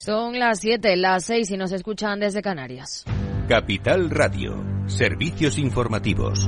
Son las 7, las 6 y nos escuchan desde Canarias. Capital Radio, servicios informativos.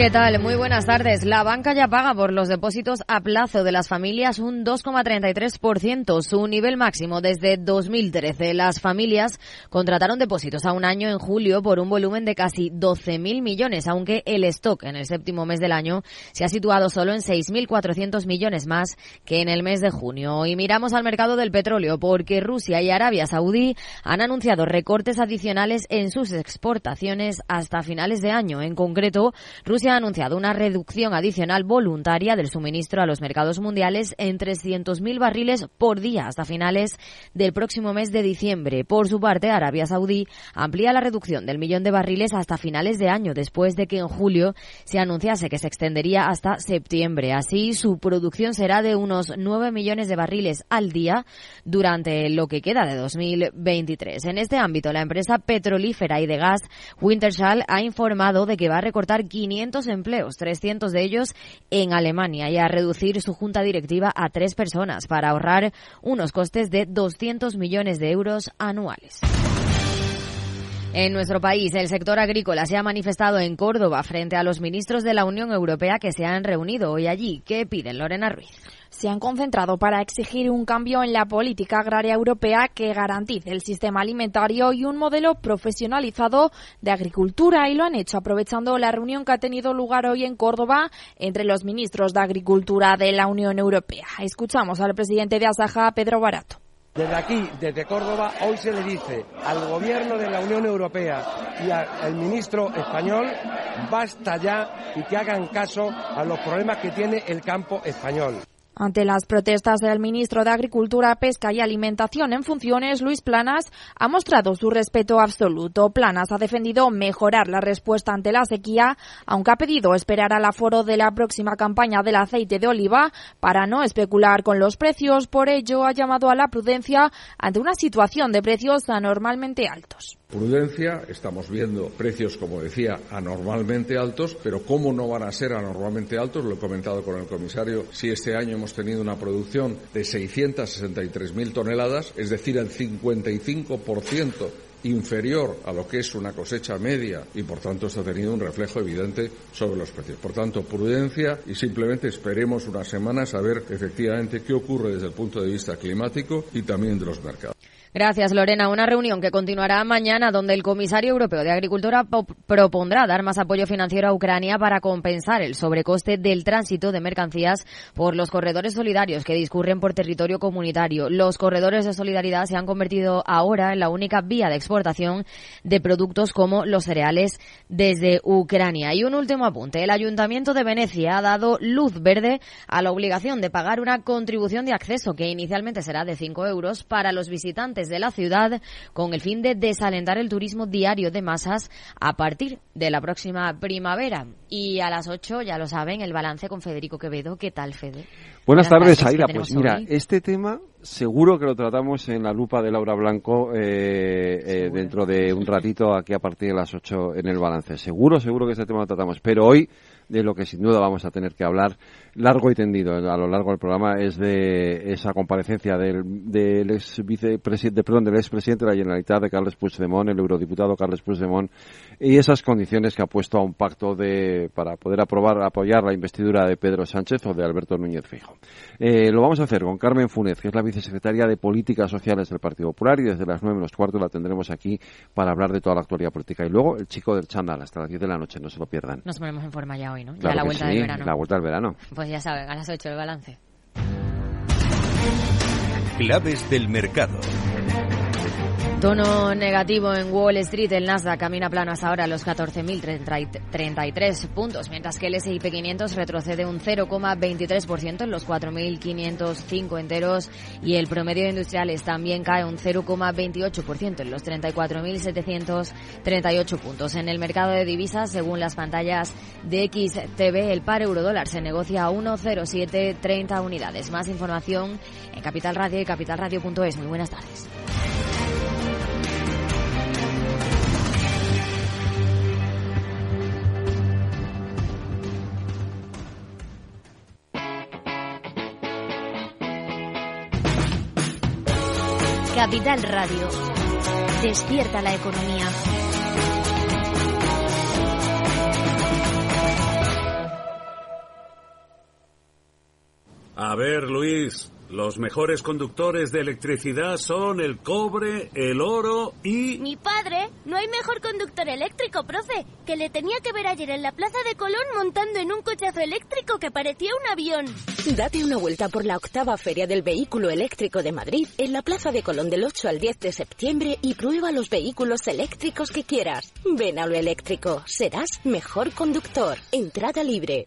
¿Qué tal? Muy buenas tardes. La banca ya paga por los depósitos a plazo de las familias un 2,33%, su nivel máximo desde 2013. Las familias contrataron depósitos a un año en julio por un volumen de casi 12.000 millones, aunque el stock en el séptimo mes del año se ha situado solo en 6.400 millones más que en el mes de junio. Y miramos al mercado del petróleo porque Rusia y Arabia Saudí han anunciado recortes adicionales en sus exportaciones hasta finales de año. En concreto, Rusia ha anunciado una reducción adicional voluntaria del suministro a los mercados mundiales en 300.000 barriles por día hasta finales del próximo mes de diciembre. Por su parte, Arabia Saudí amplía la reducción del millón de barriles hasta finales de año, después de que en julio se anunciase que se extendería hasta septiembre. Así, su producción será de unos 9 millones de barriles al día durante lo que queda de 2023. En este ámbito, la empresa petrolífera y de gas Wintershall ha informado de que va a recortar 500 empleos, 300 de ellos en Alemania, y a reducir su junta directiva a tres personas para ahorrar unos costes de 200 millones de euros anuales. En nuestro país, el sector agrícola se ha manifestado en Córdoba frente a los ministros de la Unión Europea que se han reunido hoy allí. ¿Qué piden, Lorena Ruiz? Se han concentrado para exigir un cambio en la política agraria europea que garantice el sistema alimentario y un modelo profesionalizado de agricultura y lo han hecho aprovechando la reunión que ha tenido lugar hoy en Córdoba entre los ministros de Agricultura de la Unión Europea. Escuchamos al presidente de Asaja, Pedro Barato. Desde aquí, desde Córdoba, hoy se le dice al gobierno de la Unión Europea y al ministro español, basta ya y que hagan caso a los problemas que tiene el campo español. Ante las protestas del ministro de Agricultura, Pesca y Alimentación en funciones, Luis Planas, ha mostrado su respeto absoluto. Planas ha defendido mejorar la respuesta ante la sequía, aunque ha pedido esperar al aforo de la próxima campaña del aceite de oliva para no especular con los precios. Por ello, ha llamado a la prudencia ante una situación de precios anormalmente altos prudencia, estamos viendo precios, como decía, anormalmente altos, pero ¿cómo no van a ser anormalmente altos? Lo he comentado con el comisario, si este año hemos tenido una producción de 663.000 toneladas, es decir, el 55% inferior a lo que es una cosecha media y por tanto esto ha tenido un reflejo evidente sobre los precios. Por tanto, prudencia y simplemente esperemos unas semanas a ver efectivamente qué ocurre desde el punto de vista climático y también de los mercados. Gracias, Lorena. Una reunión que continuará mañana donde el comisario europeo de Agricultura propondrá dar más apoyo financiero a Ucrania para compensar el sobrecoste del tránsito de mercancías por los corredores solidarios que discurren por territorio comunitario. Los corredores de solidaridad se han convertido ahora en la única vía de exportación de productos como los cereales desde Ucrania. Y un último apunte. El Ayuntamiento de Venecia ha dado luz verde a la obligación de pagar una contribución de acceso que inicialmente será de 5 euros para los visitantes de la ciudad con el fin de desalentar el turismo diario de masas a partir de la próxima primavera. Y a las 8, ya lo saben, el balance con Federico Quevedo. ¿Qué tal, Fede? Buenas, tardes, Aida. Pues mira, este tema seguro que lo tratamos en la lupa de Laura Blanco eh, eh, dentro de un ratito aquí a partir de las 8 en el balance. Seguro, seguro que este tema lo tratamos. Pero hoy de lo que sin duda vamos a tener que hablar largo y tendido a lo largo del programa es de esa comparecencia del, del ex vicepresidente, perdón, del expresidente de la Generalitat de Carles Puigdemont, el eurodiputado Carles Puigdemont, y esas condiciones que ha puesto a un pacto de, para poder aprobar, apoyar la investidura de Pedro Sánchez o de Alberto Núñez Fijo. Eh, lo vamos a hacer con Carmen Funes, que es la vicesecretaria de Políticas Sociales del Partido Popular, y desde las nueve menos cuarto la tendremos aquí para hablar de toda la actualidad política. Y luego el chico del chándal hasta las diez de la noche, no se lo pierdan. Nos ponemos en forma ya hoy, ¿no? ya la vuelta del verano. La vuelta del verano. Pues ya saben, a las 8 el balance. Claves del mercado. Tono negativo en Wall Street. El Nasdaq camina plano hasta ahora a los 14.033 puntos, mientras que el S&P 500 retrocede un 0,23% en los 4.505 enteros y el promedio de industriales también cae un 0,28% en los 34.738 puntos. En el mercado de divisas, según las pantallas de XTV, el par euro-dólar se negocia a 1,0730 unidades. Más información en Capital Radio y capitalradio.es. Muy buenas tardes. Capital Radio. Despierta la economía. A ver, Luis, los mejores conductores de electricidad son el cobre, el oro y... Mi padre, no hay mejor conductor eléctrico, profe, que le tenía que ver ayer en la Plaza de Colón montando en un cochazo eléctrico que parecía un avión. Date una vuelta por la octava Feria del Vehículo Eléctrico de Madrid en la Plaza de Colón del 8 al 10 de septiembre y prueba los vehículos eléctricos que quieras. Ven a lo eléctrico, serás mejor conductor. Entrada libre.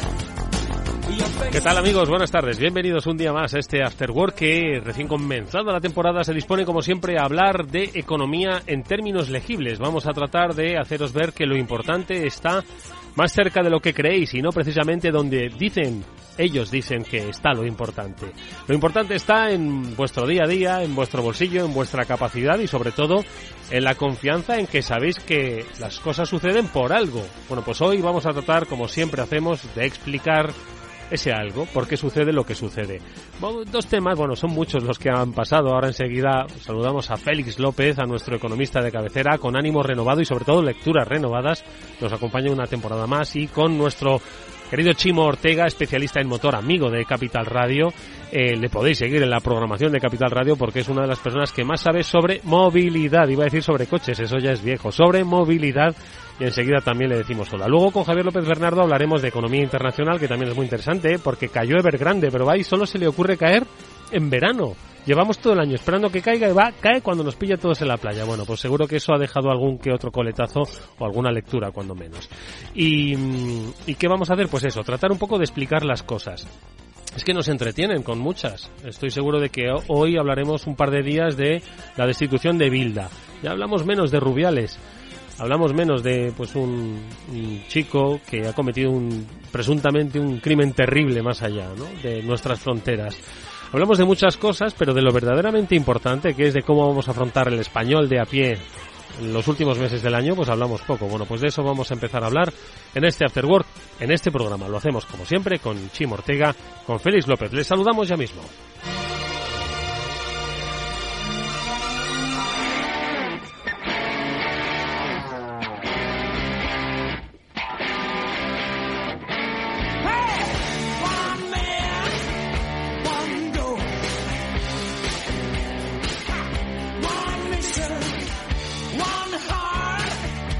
¿Qué tal amigos? Buenas tardes. Bienvenidos un día más a este After Work que recién comenzada la temporada se dispone como siempre a hablar de economía en términos legibles. Vamos a tratar de haceros ver que lo importante está más cerca de lo que creéis y no precisamente donde dicen ellos dicen que está lo importante. Lo importante está en vuestro día a día, en vuestro bolsillo, en vuestra capacidad y sobre todo en la confianza en que sabéis que las cosas suceden por algo. Bueno, pues hoy vamos a tratar, como siempre hacemos, de explicar ese algo, por qué sucede lo que sucede. dos temas, bueno, son muchos los que han pasado. Ahora enseguida saludamos a Félix López, a nuestro economista de cabecera, con ánimo renovado y sobre todo lecturas renovadas. Nos acompaña una temporada más y con nuestro querido Chimo Ortega, especialista en motor, amigo de Capital Radio. Eh, le podéis seguir en la programación de Capital Radio porque es una de las personas que más sabe sobre movilidad. Iba a decir sobre coches, eso ya es viejo. Sobre movilidad y enseguida también le decimos hola. Luego con Javier López Bernardo hablaremos de economía internacional, que también es muy interesante, ¿eh? porque cayó Evergrande, pero va y solo se le ocurre caer en verano. Llevamos todo el año esperando que caiga y va, cae cuando nos pilla todos en la playa. Bueno, pues seguro que eso ha dejado algún que otro coletazo o alguna lectura, cuando menos. ¿Y, ¿Y qué vamos a hacer? Pues eso, tratar un poco de explicar las cosas. Es que nos entretienen con muchas. Estoy seguro de que hoy hablaremos un par de días de la destitución de Bilda. Ya hablamos menos de Rubiales hablamos menos de pues un, chico que ha cometido un presuntamente un crimen terrible más allá de nuestras fronteras. Hablamos de muchas cosas, pero de lo verdaderamente importante, que es de cómo vamos a afrontar el español de a pie en los últimos meses del año, pues hablamos poco. Bueno, pues de eso vamos a empezar a hablar en este After Work, en este programa. Lo hacemos como siempre con Chim Ortega, con Félix López. Les saludamos ya mismo.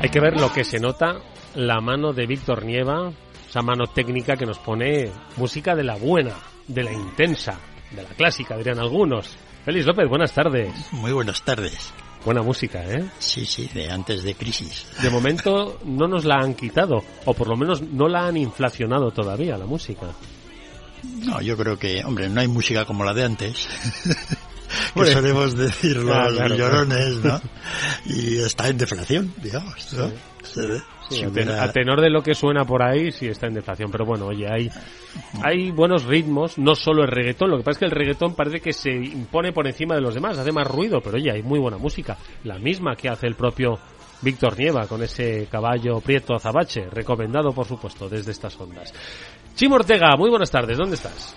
Hay que ver lo que se nota la mano de Víctor Nieva, esa mano técnica que nos pone música de la buena, de la intensa, de la clásica, dirían algunos. Félix López, buenas tardes. Muy buenas tardes. Buena música, ¿eh? Sí, sí, de antes de crisis. De momento no nos la han quitado, o por lo menos no la han inflacionado todavía la música. No, yo creo que, hombre, no hay música como la de antes. que solemos decir los llorones, ¿no? Y está en deflación, digamos, ¿no? a, tenor de lo que suena por ahí, sí está en deflación. Pero bueno, oye, hay, hay buenos ritmos, no solo el reggaetón. Lo que pasa es que el reggaetón parece que se impone por encima de los demás, hace más ruido, pero oye, hay muy buena música. La misma que hace el propio Víctor Nieva con ese caballo prieto azabache, recomendado por supuesto desde estas ondas. Chimo Ortega, muy buenas tardes, ¿dónde estás?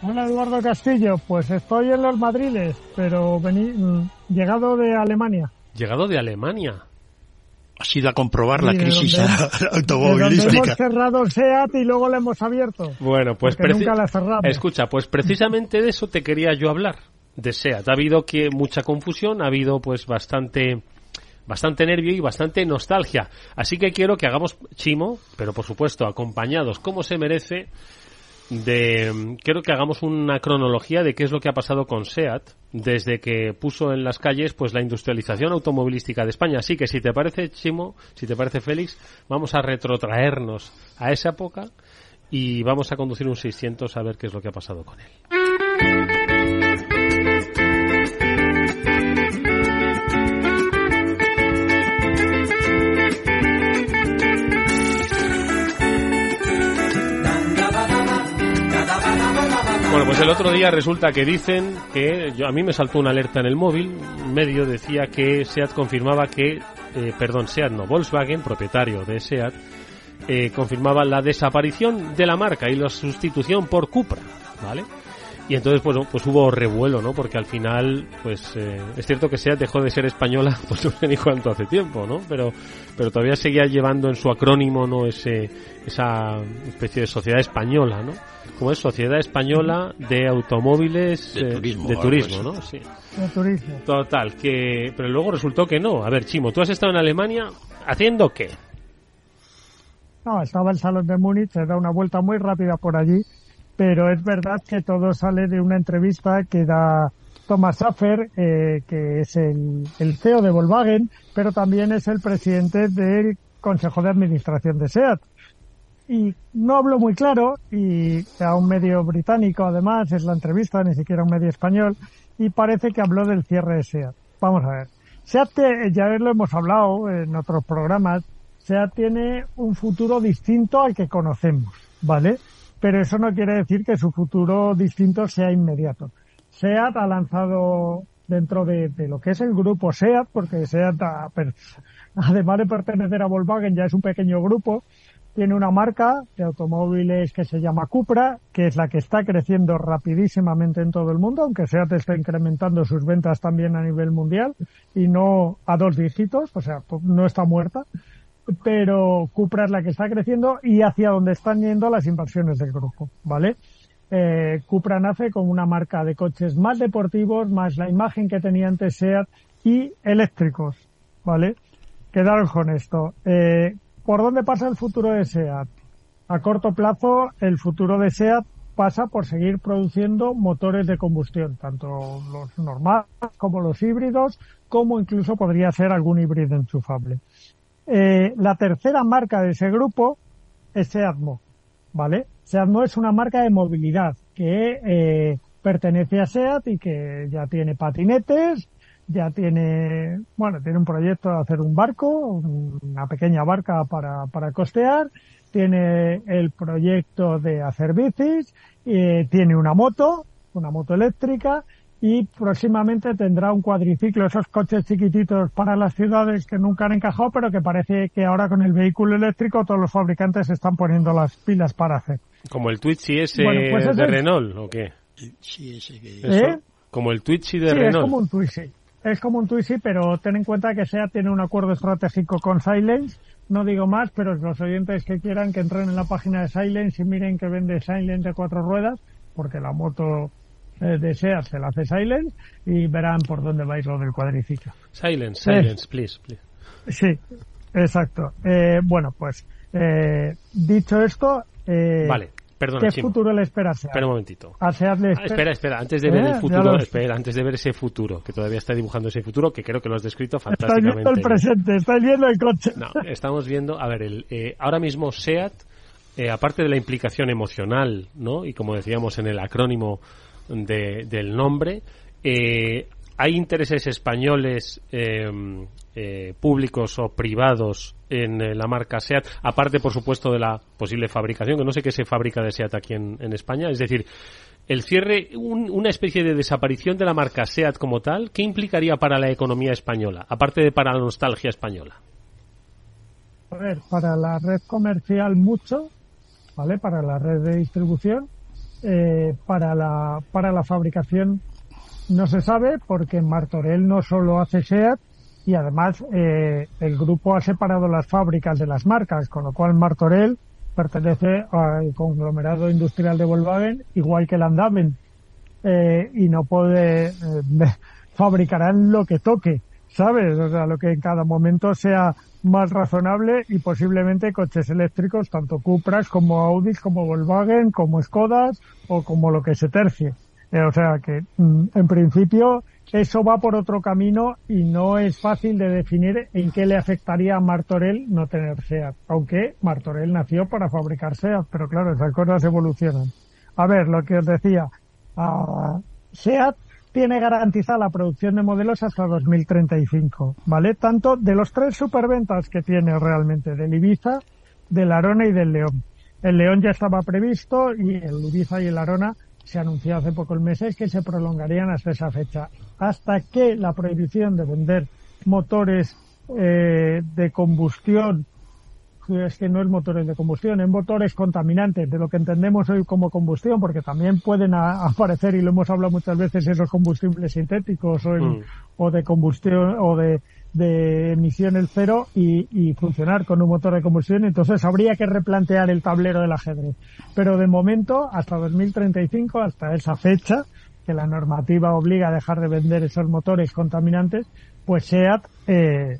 Hola Eduardo Castillo, pues estoy en los Madriles, pero vení, mm, llegado de Alemania. Llegado de Alemania. Has ido a comprobar la crisis automovilística. hemos cerrado el SEAT y luego le hemos abierto. Bueno, pues nunca la cerramos. Escucha, pues precisamente de eso te quería yo hablar, de SEAT. Ha habido que mucha confusión, ha habido pues bastante bastante nervio y bastante nostalgia. Así que quiero que hagamos chimo, pero por supuesto acompañados como se merece de quiero que hagamos una cronología de qué es lo que ha pasado con SEAT desde que puso en las calles pues la industrialización automovilística de España. Así que si te parece Chimo, si te parece Félix, vamos a retrotraernos a esa época y vamos a conducir un 600 a ver qué es lo que ha pasado con él. Bueno, pues el otro día resulta que dicen que yo, a mí me saltó una alerta en el móvil, medio decía que SEAT confirmaba que, eh, perdón, SEAT no, Volkswagen, propietario de SEAT, eh, confirmaba la desaparición de la marca y la sustitución por Cupra, ¿vale? Y entonces, pues, pues hubo revuelo, ¿no? Porque al final, pues, eh, es cierto que SEAT dejó de ser española, pues no sé ni cuánto hace tiempo, ¿no? Pero, pero todavía seguía llevando en su acrónimo, ¿no? Ese, esa especie de sociedad española, ¿no? Como es Sociedad Española de Automóviles de turismo, de turismo ¿no? Sí. De turismo. Total, que, pero luego resultó que no. A ver, Chimo, tú has estado en Alemania haciendo qué? No, estaba el Salón de Múnich, se da una vuelta muy rápida por allí pero es verdad que todo sale de una entrevista que da Thomas Schaffer, eh, que es el, el, CEO de Volkswagen, pero también es el presidente del Consejo de Administración de SEAT. Y no habló muy claro, y a un medio británico además es la entrevista, ni siquiera un medio español, y parece que habló del cierre de SEAT. Vamos a ver. SEAT, ya lo hemos hablado en otros programas, SEAT tiene un futuro distinto al que conocemos, ¿vale? pero eso no quiere decir que su futuro distinto sea inmediato. SEAT ha lanzado dentro de, de lo que es el grupo SEAT, porque SEAT, además de pertenecer a Volkswagen, ya es un pequeño grupo, tiene una marca de automóviles que se llama Cupra, que es la que está creciendo rapidísimamente en todo el mundo, aunque SEAT está incrementando sus ventas también a nivel mundial y no a dos dígitos, o sea, no está muerta pero Cupra es la que está creciendo y hacia donde están yendo las inversiones del grupo, ¿vale? Eh, Cupra nace como una marca de coches más deportivos, más la imagen que tenía antes SEAT y eléctricos, ¿vale? Quedaron con esto. Eh, ¿Por dónde pasa el futuro de SEAT? A corto plazo, el futuro de SEAT pasa por seguir produciendo motores de combustión, tanto los normales como los híbridos, como incluso podría ser algún híbrido enchufable. Eh, la tercera marca de ese grupo es Seatmo, ¿vale? Seatmo es una marca de movilidad que eh, pertenece a Seat y que ya tiene patinetes, ya tiene, bueno, tiene un proyecto de hacer un barco, una pequeña barca para, para costear, tiene el proyecto de hacer bicis, eh, tiene una moto, una moto eléctrica y próximamente tendrá un cuadriciclo, esos coches chiquititos para las ciudades que nunca han encajado, pero que parece que ahora con el vehículo eléctrico todos los fabricantes están poniendo las pilas para hacer. Como el Twitchy ese pues de Renault, ¿o qué? Sí, ese que... ¿Eh? Como el Twitchy de sí, Renault. es como un Twitchy. Es como un Twitchy, pero ten en cuenta que SEAT tiene un acuerdo estratégico con Silence. No digo más, pero los oyentes que quieran que entren en la página de Silence y miren que vende Silence de cuatro ruedas, porque la moto eh, de SEAT se la hace Silence y verán por dónde vais lo del cuadriciclo. Silence, silence, please, please. Sí, exacto. Eh, bueno, pues eh, dicho esto, eh, vale. Perdona, ¿qué Chimo. futuro le espera a SEAT? Espera un momentito. A SEAT le Ah, espera, espera, antes de ver ¿Eh? el Ya futuro, lo- espera, antes de ver ese futuro, que todavía está dibujando ese futuro, que creo que lo has descrito fantásticamente. viendo el presente, estáis viendo el coche. No, estamos viendo, a ver, el, eh, ahora mismo SEAT, eh, aparte de la implicación emocional, ¿no? Y como decíamos en el acrónimo de- del nombre, eh, hay intereses españoles eh, públicos o privados en eh, la marca SEAT, aparte, por supuesto, de la posible fabricación, que no sé qué se fabrica de SEAT aquí en, España. Es decir, el cierre, un- una especie de desaparición de la marca SEAT como tal, ¿qué implicaría para la economía española, aparte de para la nostalgia española? A ver, para la red comercial mucho, ¿vale? Para la red de distribución, eh, para la para la fabricación no se sabe porque Martorell no solo hace SEAT y además eh, el grupo ha separado las fábricas de las marcas, con lo cual Martorell pertenece al conglomerado industrial de Volkswagen, igual que Landaven, eh, y no puede eh, fabricarán lo que toque ¿sabes? O sea, lo que en cada momento sea más razonable y posiblemente coches eléctricos, tanto Cupras como Audi, como Volkswagen, como Skodas o como lo que se tercie. Eh, o sea que, mm, en principio, eso va por otro camino y no es fácil de definir en qué le afectaría a Martorell no tener SEAT. Aunque Martorell nació para fabricar SEAT, pero claro, esas cosas evolucionan. A ver, lo que os decía, uh, SEAT tiene garantizada la producción de modelos hasta 2035, ¿vale? Tanto de los tres superventas que tiene realmente, del Ibiza, del Arona y del León. El León ya estaba previsto y el Ibiza y el Arona se anunció hace pocos meses que se prolongarían hasta esa fecha, hasta que la prohibición de vender motores eh, de combustión es que no es motores de combustión, es motores contaminantes, de lo que entendemos hoy como combustión, porque también pueden aparecer, y lo hemos hablado muchas veces, esos combustibles sintéticos o, mm. o de combustión o de, de emisión el cero y, y, funcionar con un motor de combustión. Entonces habría que replantear el tablero del ajedrez. Pero de momento, hasta 2035, hasta esa fecha, que la normativa obliga a dejar de vender esos motores contaminantes, pues SEAT eh,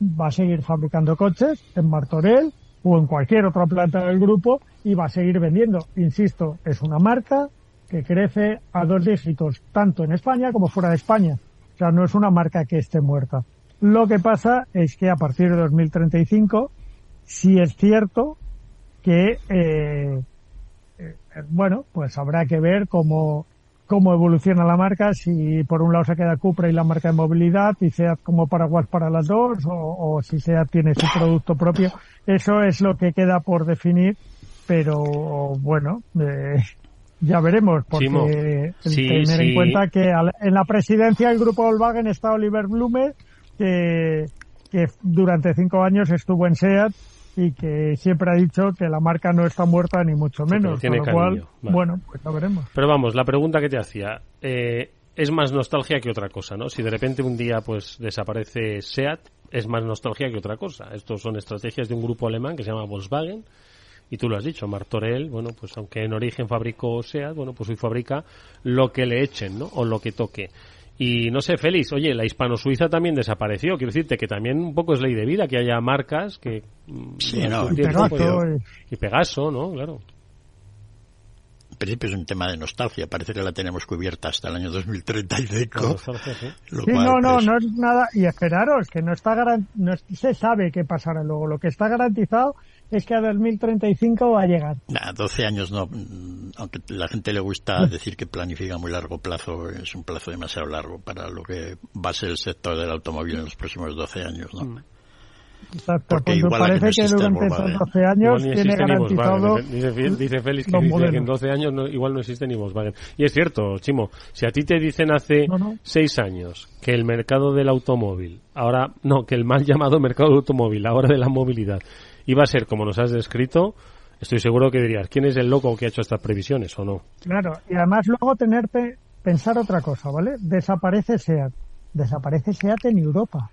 va a seguir fabricando coches en Martorell o en cualquier otra planta del grupo y va a seguir vendiendo. Insisto, es una marca que crece a dos dígitos, tanto en España como fuera de España. O sea, no es una marca que esté muerta. Lo que pasa es que a partir de 2035, sí es cierto que, eh, eh, bueno, pues habrá que ver cómo cómo evoluciona la marca, si por un lado se queda Cupra y la marca de movilidad y SEAT como paraguas para las dos o, si SEAT tiene su producto propio. Eso es lo que queda por definir, pero bueno, eh, ya veremos, porque tener en cuenta que en la presidencia del grupo Volkswagen está Oliver Blume, que, que durante cinco años estuvo en SEAT y que siempre ha dicho que la marca no está muerta ni mucho menos. con lo cual, bueno, pues lo veremos. Pero vamos, la pregunta que te hacía, eh, es más nostalgia que otra cosa, ¿no? Si de repente un día pues desaparece SEAT, es más nostalgia que otra cosa. Estos son estrategias de un grupo alemán que se llama Volkswagen, y tú lo has dicho, Martorell, bueno, pues aunque en origen fabricó SEAT, bueno, pues hoy fabrica lo que le echen, ¿no? O lo que toque. Y no sé, Félix, oye, la hispano-suiza también desapareció. Quiero decirte que también un poco es ley de vida que haya marcas que. Mm, sí, no, y, Pegaso, y Pegaso, ¿no? Claro. En principio es un tema de nostalgia. Parece que la tenemos cubierta hasta el año 2035. sí, no, no, pues no es nada. Y esperaros, que no está no se sabe qué pasará luego. Lo que está garantizado es que a 2035 va a llegar. Nah, 12 años no, aunque la gente le gusta decir que planifica muy largo plazo, es un plazo demasiado largo para lo que va a ser el sector del automóvil en los próximos 12 años, ¿no? Mm. Exacto, Porque igual parece que, durante esos 12 años tiene garantizado... Dice, dice, Félix que, dice que en 12 años no, igual no existe ni Volkswagen. Y es cierto, Chimo, si a ti te dicen hace 6 años que el mercado del automóvil, ahora, no, que el mal llamado mercado del automóvil, ahora de la movilidad, iba a ser como nos has descrito, estoy seguro que dirías, ¿quién es el loco que ha hecho estas previsiones o no? Claro, y además luego tenerte, pensar otra cosa, ¿vale? Desaparece SEAT, desaparece SEAT en Europa,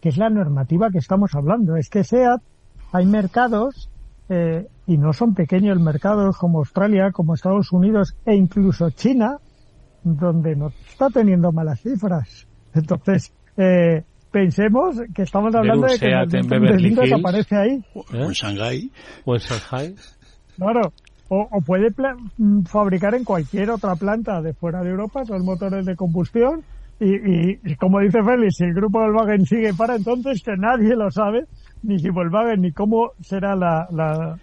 que es la normativa que estamos hablando. Es que SEAT, hay mercados, eh, y no son pequeños mercados como Australia, como Estados Unidos e incluso China, donde no está teniendo malas cifras. Entonces, eh, pensemos que estamos hablando de, que el aparece ahí. O en Shanghái. O en Shanghái. Claro. O, puede mm, fabricar en cualquier otra planta de fuera de Europa son motores de combustión y, y, como dice Félix, si el grupo Volkswagen sigue para entonces, que nadie lo sabe, ni si Volkswagen ni cómo será la, la,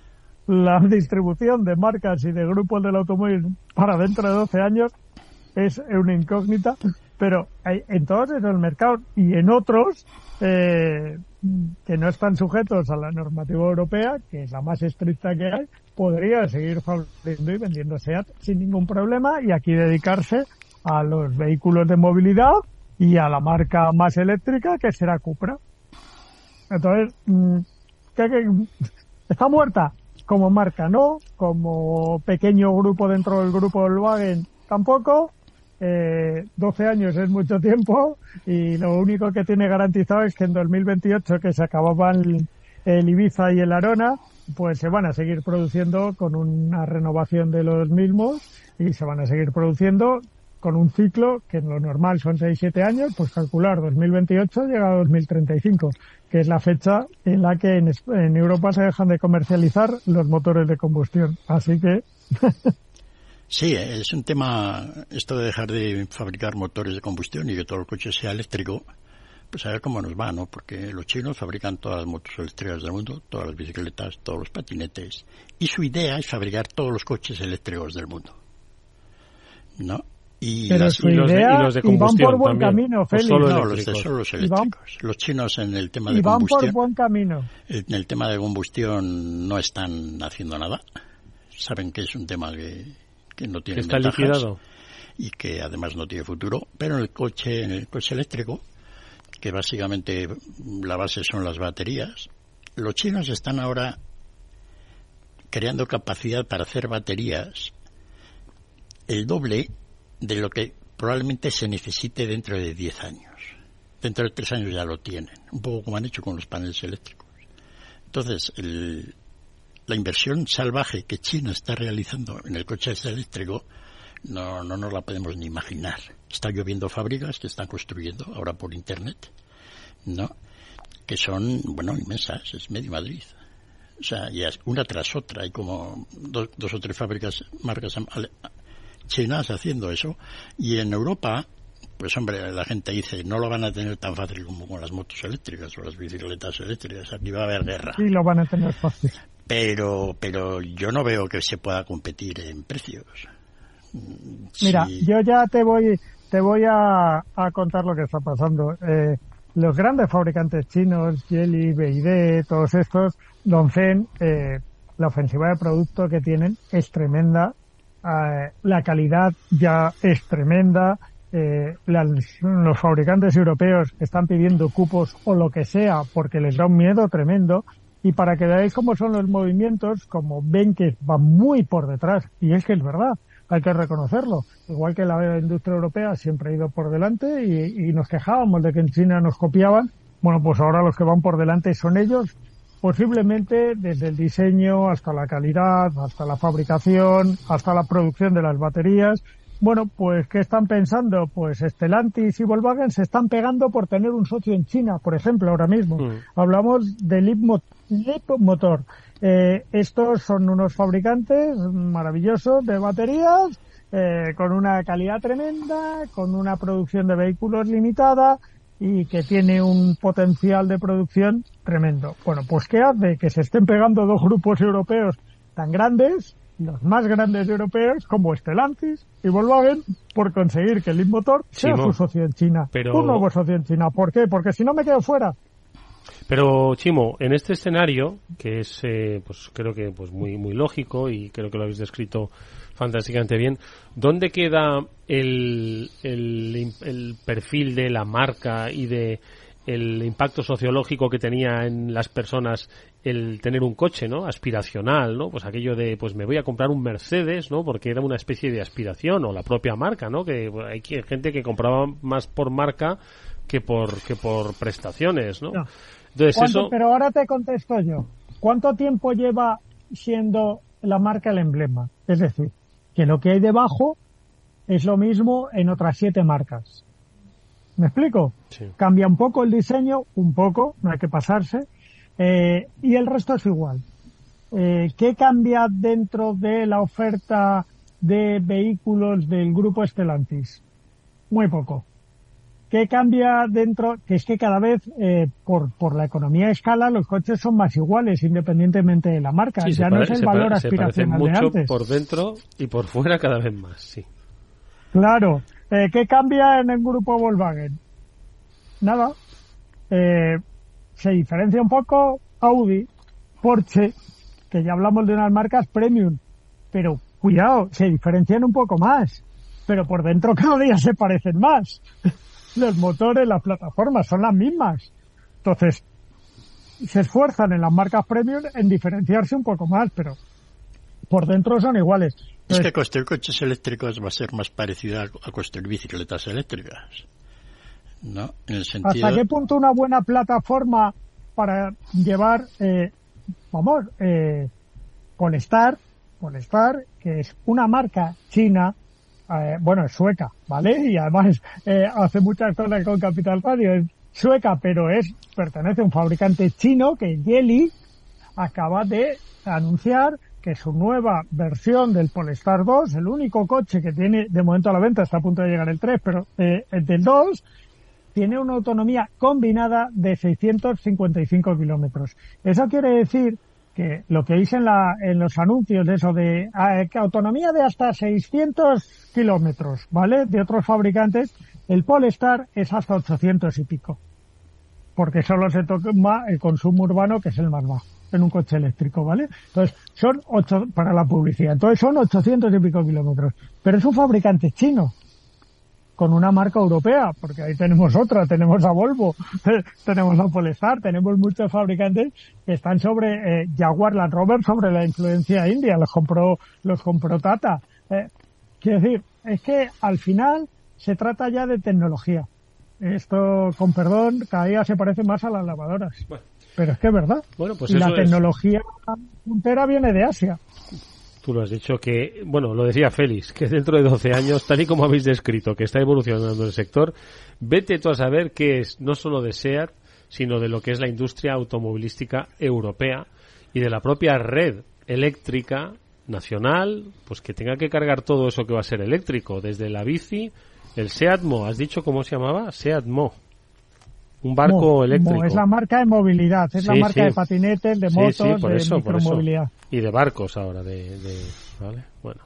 la distribución de marcas y de grupos del automóvil para dentro de 12 años, es una incógnita pero en todos esos mercados y en otros eh, que no están sujetos a la normativa europea, que es la más estricta que hay, podría seguir fabricando y vendiendo SEAT sin ningún problema y aquí dedicarse a los vehículos de movilidad y a la marca más eléctrica que será Cupra. Entonces, mm, ¿qué, está muerta? Como marca no, como pequeño grupo dentro del grupo Volkswagen tampoco, eh, 12 años es mucho tiempo y lo único que tiene garantizado es que en 2028, que se acababan el, Ibiza y el Arona, pues se van a seguir produciendo con una renovación de los mismos y se van a seguir produciendo con un ciclo que lo normal son 6-7 años, pues calcular 2028 llega a 2035, que es la fecha en la que en, en Europa se dejan de comercializar los motores de combustión. Así que Sí, es un tema, esto de dejar de fabricar motores de combustión y que todo el coche sea eléctrico, pues a ver cómo nos va, ¿no? Porque los chinos fabrican todas las motos eléctricas del mundo, todas las bicicletas, todos los patinetes, y su idea es fabricar todos los coches eléctricos del mundo. ¿No? Y, las, y, los, de, y los de combustión van por buen también. camino, Félix. Solo no, los de solo los eléctricos. Van, los chinos en el tema de y van combustión. por buen camino. En el tema de combustión no están haciendo nada. Saben que es un tema que, que no tiene está liquidado y que además no tiene futuro, pero en el coche, en el coche eléctrico, que básicamente la base son las baterías, los chinos están ahora creando capacidad para hacer baterías el doble de lo que probablemente se necesite dentro de 10 años. Dentro de 3 años ya lo tienen, un poco como han hecho con los paneles eléctricos. Entonces, el, la inversión salvaje que China está realizando en el coche eléctrico no, no nos la podemos ni imaginar. Está lloviendo fábricas que están construyendo ahora por internet, ¿no? Que son, bueno, inmensas, es medio Madrid. O sea, y una tras otra, hay como dos, dos o tres fábricas, marcas chinas haciendo eso. Y en Europa, pues hombre, la gente dice, no lo van a tener tan fácil como con las motos eléctricas o las bicicletas eléctricas, aquí va a haber guerra. Sí, lo van a tener fácil pero pero yo no veo que se pueda competir en precios. Mira, yo ya te voy te voy a, a contar lo que está pasando. Eh, los grandes fabricantes chinos, Jelly, BID, todos estos, Dongfeng, eh, la ofensiva de producto que tienen es tremenda. Eh, la calidad ya es tremenda. Eh, los fabricantes europeos están pidiendo cupos o lo que sea porque les da un miedo tremendo y para que veáis cómo son los movimientos, como ven que van muy por detrás, y es que es verdad, hay que reconocerlo. Igual que la industria europea siempre ha ido por delante y, nos quejábamos de que en China nos copiaban, bueno, pues ahora los que van por delante son ellos, posiblemente desde el diseño hasta la calidad, hasta la fabricación, hasta la producción de las baterías. Bueno, pues ¿qué están pensando? Pues Stellantis y Volkswagen se están pegando por tener un socio en China, por ejemplo, ahora mismo. Mm. Hablamos de Leap Motor. Eh, estos son unos fabricantes maravillosos de baterías, eh, con una calidad tremenda, con una producción de vehículos limitada y que tiene un potencial de producción tremendo. Bueno, pues ¿qué hace? Que se estén pegando dos grupos europeos tan grandes, los más grandes europeos, como Stellantis y Volkswagen, por conseguir que el Motor sea su socio en China. Un nuevo socio en China. ¿Por qué? Porque si no me quedo fuera. Pero Chimo, en este escenario que es, eh, pues creo que pues muy muy lógico y creo que lo habéis descrito fantásticamente bien, ¿dónde queda el, el, perfil de la marca y de el impacto sociológico que tenía en las personas el tener un coche, ¿no? Aspiracional, ¿no? Pues aquello de, pues me voy a comprar un Mercedes, ¿no? Porque era una especie de aspiración o la propia marca, ¿no? Que hay gente que compraba más por marca que por que por prestaciones, ¿no? Pero ahora te contesto yo. ¿Cuánto tiempo lleva siendo la marca el emblema? Es decir, que lo que hay debajo es lo mismo en otras siete marcas. ¿Me explico? Cambia un poco el diseño, un poco, no hay que pasarse, eh, y el resto es igual. Eh, ¿Qué cambia dentro de la oferta de vehículos del grupo Stellantis? Muy poco. ¿Qué cambia dentro? Que es que cada vez, eh, por, por la economía de escala, los coches son más iguales, independientemente de la marca. ya no es el valor aspiracional mucho de antes. por dentro y por fuera cada vez más, sí. Claro. Eh, ¿Qué cambia en el grupo Volkswagen? Nada. Eh, se diferencia un poco Audi, Porsche, que ya hablamos de unas marcas premium, pero cuidado, se diferencian un poco más, pero por dentro cada día se parecen más los motores, las plataformas son las mismas. Entonces, se esfuerzan en las marcas premium en diferenciarse un poco más, pero por dentro son iguales. Es que construir coches eléctricos va a ser más parecido a construir bicicletas eléctricas. ¿No? En el sentido... ¿Hasta qué punto una buena plataforma para llevar, eh, vamos, eh, Polestar, Polestar, que es una marca china eh, bueno, es sueca, ¿vale? Y además eh, hace muchas cosas con Capital Radio, es sueca, pero es pertenece a un fabricante chino que Yeli acaba de anunciar que su nueva versión del Polestar 2, el único coche que tiene de momento a la venta, está a punto de llegar el 3, pero eh, el del 2, tiene una autonomía combinada de 655 kilómetros. Eso quiere decir que lo que dicen la, en los anuncios de eso de ah, autonomía de hasta 600 kilómetros, ¿vale? De otros fabricantes, el Polestar es hasta 800 y pico. Porque solo se toma el consumo urbano, que es el más bajo, en un coche eléctrico, ¿vale? Entonces, son ocho, para la publicidad. Entonces son 800 y pico kilómetros. Pero es un fabricante chino con una marca europea, porque ahí tenemos otra, tenemos a Volvo, tenemos a Polestar, tenemos muchos fabricantes que están sobre eh, Jaguar Land Rover sobre la influencia india, los compró, los compró Tata. Eh, quiero decir, es que al final se trata ya de tecnología. Esto, con perdón, cada día se parece más a las lavadoras. Pero es que es verdad. Bueno, pues y la tecnología puntera viene de Asia. Tú lo has dicho que, bueno, lo decía Félix, que dentro de 12 años, tal y como habéis descrito, que está evolucionando el sector, vete tú a saber que es no solo de SEAT, sino de lo que es la industria automovilística europea y de la propia red eléctrica nacional, pues que tenga que cargar todo eso que va a ser eléctrico, desde la bici, el SEATMO, ¿has dicho cómo se llamaba? SEATMO un barco eléctrico. es la marca de movilidad, es la marca de patinetes, de motos, de micromovilidad. Y de barcos ahora, de, ¿vale? Bueno.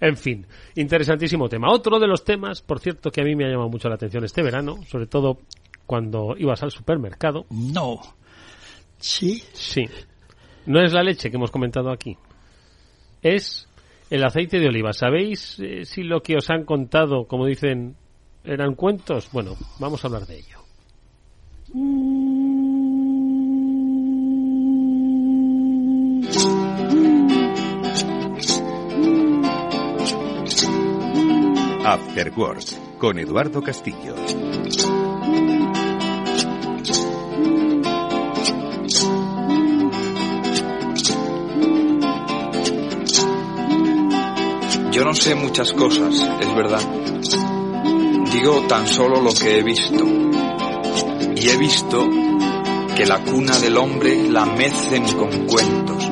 En fin, interesantísimo tema. Otro de los temas, por cierto, que a mí me ha llamado mucho la atención este verano, sobre todo cuando ibas al supermercado. No. ¿Sí? Sí. No es la leche que hemos comentado aquí. Es el aceite de oliva. ¿Sabéis eh, si lo que os han contado, como dicen, eran cuentos? Bueno, vamos a hablar de ello. After Work con Eduardo Castillo. Yo no sé muchas cosas, es verdad. Digo tan solo lo que he visto y he visto que la cuna del hombre la mecen con cuentos,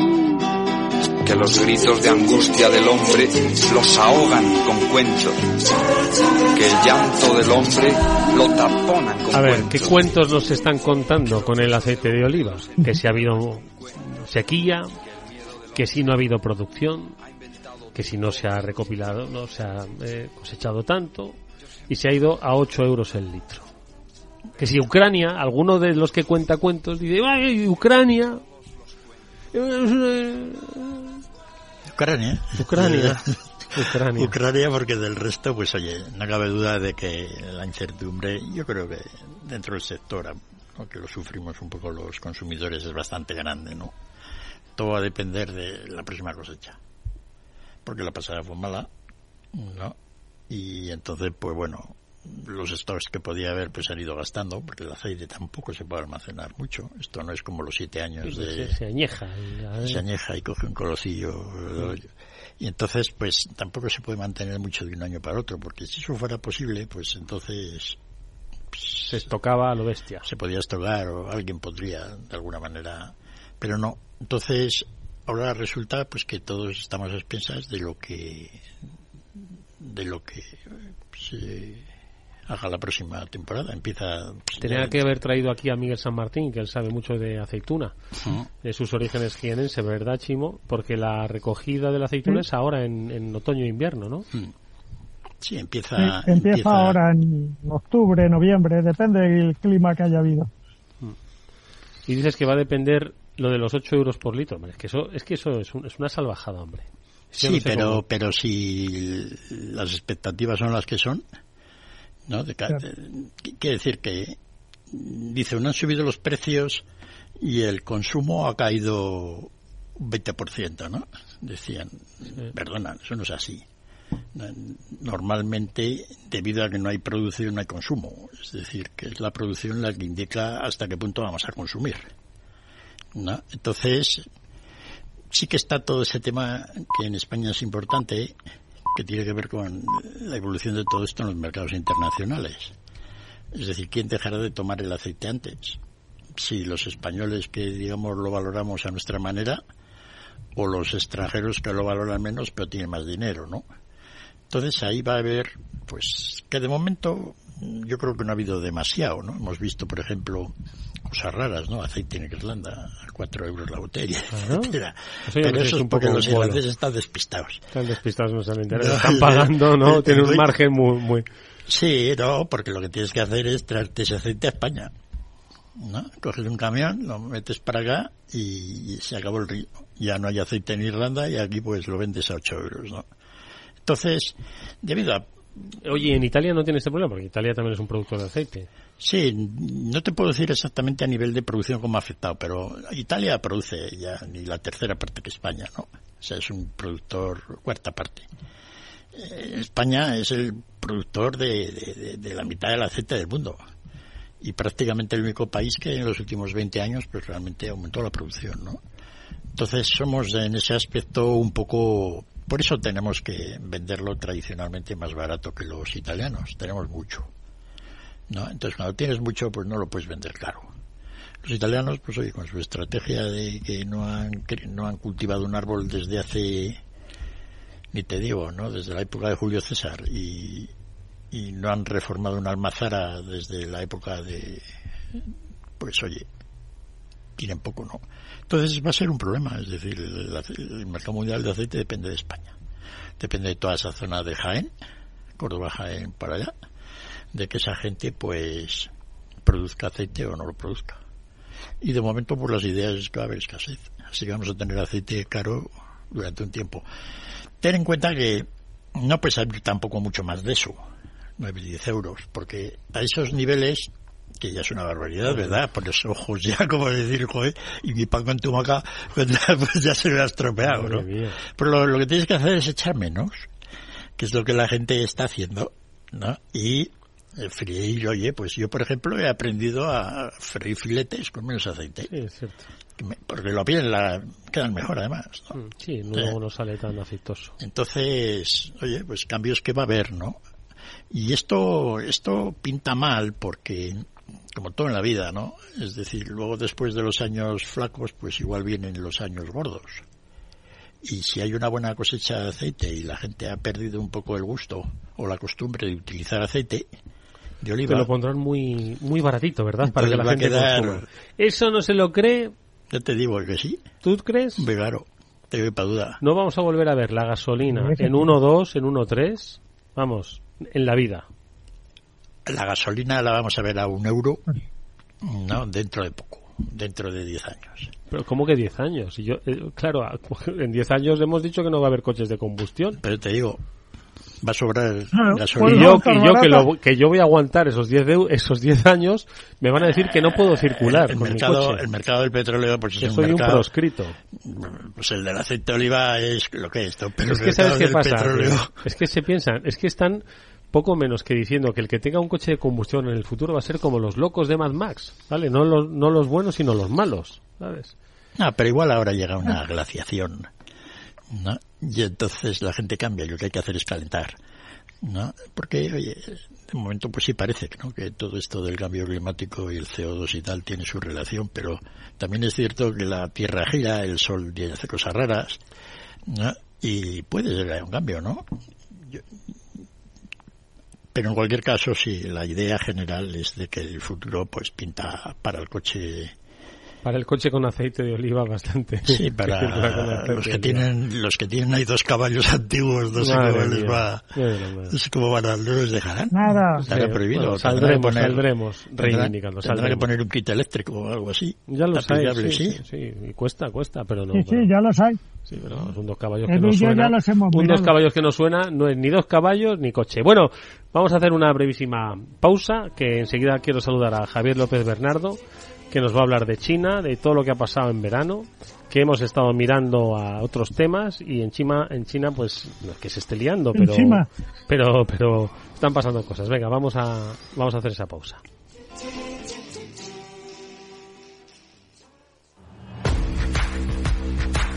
que los gritos de angustia del hombre los ahogan con cuentos, que el llanto del hombre lo taponan con A ver, ¿qué cuentos nos están contando con el aceite de oliva? Que si ha habido sequía, que si no ha habido producción, que si no se ha recopilado, no se ha eh, cosechado tanto y se ha ido a 8 euros el litro que si Ucrania, alguno de los que cuenta cuentos dice, ¡ay, Ucrania! Ucrania. Ucrania. Ucrania. Ucrania porque del resto, pues oye, no cabe duda de que la incertidumbre, yo creo que dentro del sector, aunque lo sufrimos un poco los consumidores, es bastante grande, ¿no? Todo va a depender de la próxima cosecha. Porque la pasada fue mala, ¿no? Y entonces, pues bueno, los stocks que podía haber pues han ido gastando porque el aceite tampoco se puede almacenar mucho. Esto no es como los siete años de se, añeja y, se añeja y coge un colocillo y entonces pues tampoco se puede mantener mucho de un año para otro porque si eso fuera posible pues entonces pues, se estocaba a lo bestia. se podía estocar o alguien podría de alguna manera pero no. Entonces ahora resulta pues que todos estamos a expensas de lo que de lo que se haga la próxima temporada. Empieza. Pues, Tenía que haber traído aquí a Miguel San Martín, que él sabe mucho de aceituna, de sus orígenes jienenses, ¿verdad, Chimo? Porque la recogida de la aceituna es ahora en, otoño e invierno, ¿no? Sí, empieza, empieza. ahora en octubre, noviembre, depende del clima que haya habido. Y dices que va a depender lo de los 8 euros por litro. es que eso es, que eso es, es una salvajada, hombre. sí, pero, pero si las expectativas son las que son, ¿no? Quiere decir que, dice, no han subido los precios y el consumo ha caído un 20%, ¿no? Decían, perdona, eso no es así. Normalmente, debido a que no hay producción, no hay consumo. Es decir, que es la producción la que indica hasta qué punto vamos a consumir. ¿no? Entonces, sí que está todo ese tema que en España es importante, que tiene que ver con la evolución de todo esto en los mercados internacionales. Es decir, ¿quién dejará de tomar el aceite antes? Si los españoles que, digamos, lo valoramos a nuestra manera o los extranjeros que lo valoran menos pero tienen más dinero, ¿no? Entonces ahí va a haber, pues, que de momento yo creo que no ha habido demasiado, ¿no? Hemos visto, por ejemplo, cosas raras, ¿no? Aceite en Irlanda, a 4 euros la botella, etcétera. Pero eso es porque los irlandeses están despistados. Están despistados, no saben Están pagando, ¿no? Tienen un margen muy, muy... Sí, no, porque lo que tienes que hacer es traerte ese aceite a España. ¿no? Coges un camión, lo metes para acá y, se acabó el río. Ya no hay aceite en Irlanda y aquí pues lo vendes a 8 euros, ¿no? Entonces, debido a Oye, en Italia no tiene este problema, porque Italia también es un productor de aceite. Sí, no te puedo decir exactamente a nivel de producción cómo ha afectado, pero Italia produce ya ni la tercera parte que España, ¿no? O sea, es un productor cuarta parte. Eh, España es el productor de, la mitad del aceite del mundo y prácticamente el único país que en los últimos 20 años pues realmente aumentó la producción, ¿no? Entonces somos en ese aspecto un poco por eso tenemos que venderlo tradicionalmente más barato que los italianos. Tenemos mucho. ¿no? Entonces, cuando tienes mucho, pues no lo puedes vender caro. Los italianos, pues oye, con su estrategia de que no han, no han cultivado un árbol desde hace, ni te digo, ¿no? Desde la época de Julio César y, y no han reformado una almazara desde la época de, pues oye, tienen poco, ¿no? Entonces va a ser un problema, es decir, el, mercado mundial de aceite depende de España. Depende de toda esa zona de Jaén, Córdoba, Jaén, para allá, de que esa gente pues produzca aceite o no lo produzca. Y de momento por las ideas es que va a haber escasez. Así que vamos a tener aceite caro durante un tiempo. Ten en cuenta que no puede salir tampoco mucho más de eso, 9 y 10 euros, porque a esos niveles que ya es una barbaridad, ¿verdad? Por los ojos ya, como decir, joder, y mi pan con tu maca, pues, pues ya se me ha estropeado, ¿no? Pero lo, que tienes que hacer es echar menos, que es lo que la gente está haciendo, ¿no? Y eh, freír, oye, pues yo, por ejemplo, he aprendido a freír filetes con menos aceite. Sí, es cierto. Porque lo piden, la, quedan mejor además. ¿no? Mm, sí, no, no sale tan aceitoso. Entonces, oye, pues cambios que va a haber, ¿no? Y esto, esto pinta mal porque como todo en la vida, ¿no? Es decir, luego después de los años flacos, pues igual vienen los años gordos. Y si hay una buena cosecha de aceite y la gente ha perdido un poco el gusto o la costumbre de utilizar aceite de oliva, te lo pondrán muy muy baratito, ¿verdad? Para que la gente consuma. Eso no se lo cree. Ya te digo que sí. ¿Tú crees? claro, te doy para duda. No vamos a volver a ver la gasolina en 1.2, en 1.3, vamos, en la vida la gasolina la vamos a ver a un euro no dentro de poco dentro de 10 años pero cómo que 10 años y yo eh, claro en 10 años hemos dicho que no va a haber coches de combustión pero te digo va a sobrar gasolina. Y yo, que, yo que, lo, que, yo voy a aguantar esos 10 esos 10 años, me van a decir que no puedo circular el, con mercado, mi coche. El mercado del petróleo, pues es soy un, mercado, un proscrito. Pues el del aceite de oliva es lo que es. Pero es que sabes qué pasa. Es que se piensan, es que están poco menos que diciendo que el que tenga un coche de combustión en el futuro va a ser como los locos de Mad Max, ¿vale? No los, no los buenos, sino los malos, ¿sabes? Ah, pero igual ahora llega una glaciación, ¿no? Y entonces la gente cambia y lo que hay que hacer es calentar, ¿no? Porque, oye, de momento pues sí parece ¿no? que todo esto del cambio climático y el CO2 y tal tiene su relación, pero también es cierto que la Tierra gira, el Sol hace cosas raras, ¿no? Y puede ser un cambio, ¿no? Pero en cualquier caso, sí, la idea general es de que el futuro pues pinta para el coche para el coche con aceite de oliva bastante. Sí, para los que tienen los que tienen ahí dos caballos antiguos, no sé cómo les va, no sé cómo van a, no les dejarán. Nada. Estará prohibido. saldremos, poner, saldremos reivindicando. Tendrá que poner un kit eléctrico o algo así. Ya lo hay, sí, sí, y cuesta, cuesta, pero no. Sí, sí, ya los hay. Sí, pero son dos caballos que no suenan. Un dos caballos que no suena, no es ni dos caballos ni coche. Bueno, vamos a hacer una brevísima pausa, que enseguida quiero saludar a Javier López Bernardo que nos va a hablar de China, de todo lo que ha pasado en verano, que hemos estado mirando a otros temas y en China, en China pues no es que se esté liando, pero, pero, pero están pasando cosas. Venga, vamos a, vamos a hacer esa pausa.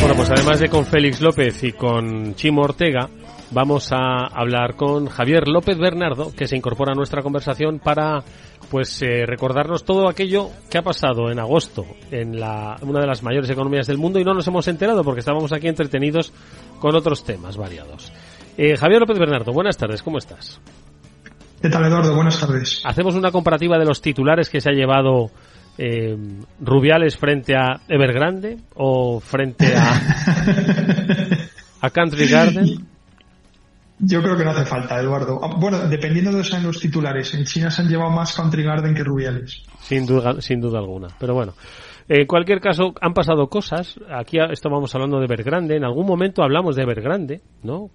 Bueno, pues además de con Félix López y con Chimo Ortega, vamos a hablar con Javier López Bernardo, que se incorpora a nuestra conversación para pues eh, recordarnos todo aquello que ha pasado en agosto en la, una de las mayores economías del mundo y no nos hemos enterado porque estábamos aquí entretenidos con otros temas variados. Eh, Javier López Bernardo, buenas tardes, ¿cómo estás? ¿Qué tal, Eduardo? Buenas tardes. Hacemos una comparativa de los titulares que se ha llevado eh, Rubiales frente a Evergrande o frente a, a Country Garden? Yo creo que no hace falta, Eduardo. Ah, bueno, dependiendo de los titulares. En China se han llevado más Country Garden que Rubiales. Sin duda, sin duda alguna. Pero bueno, en cualquier caso, han pasado cosas. Aquí estábamos hablando de Evergrande. En algún momento hablamos de Evergrande, ¿no?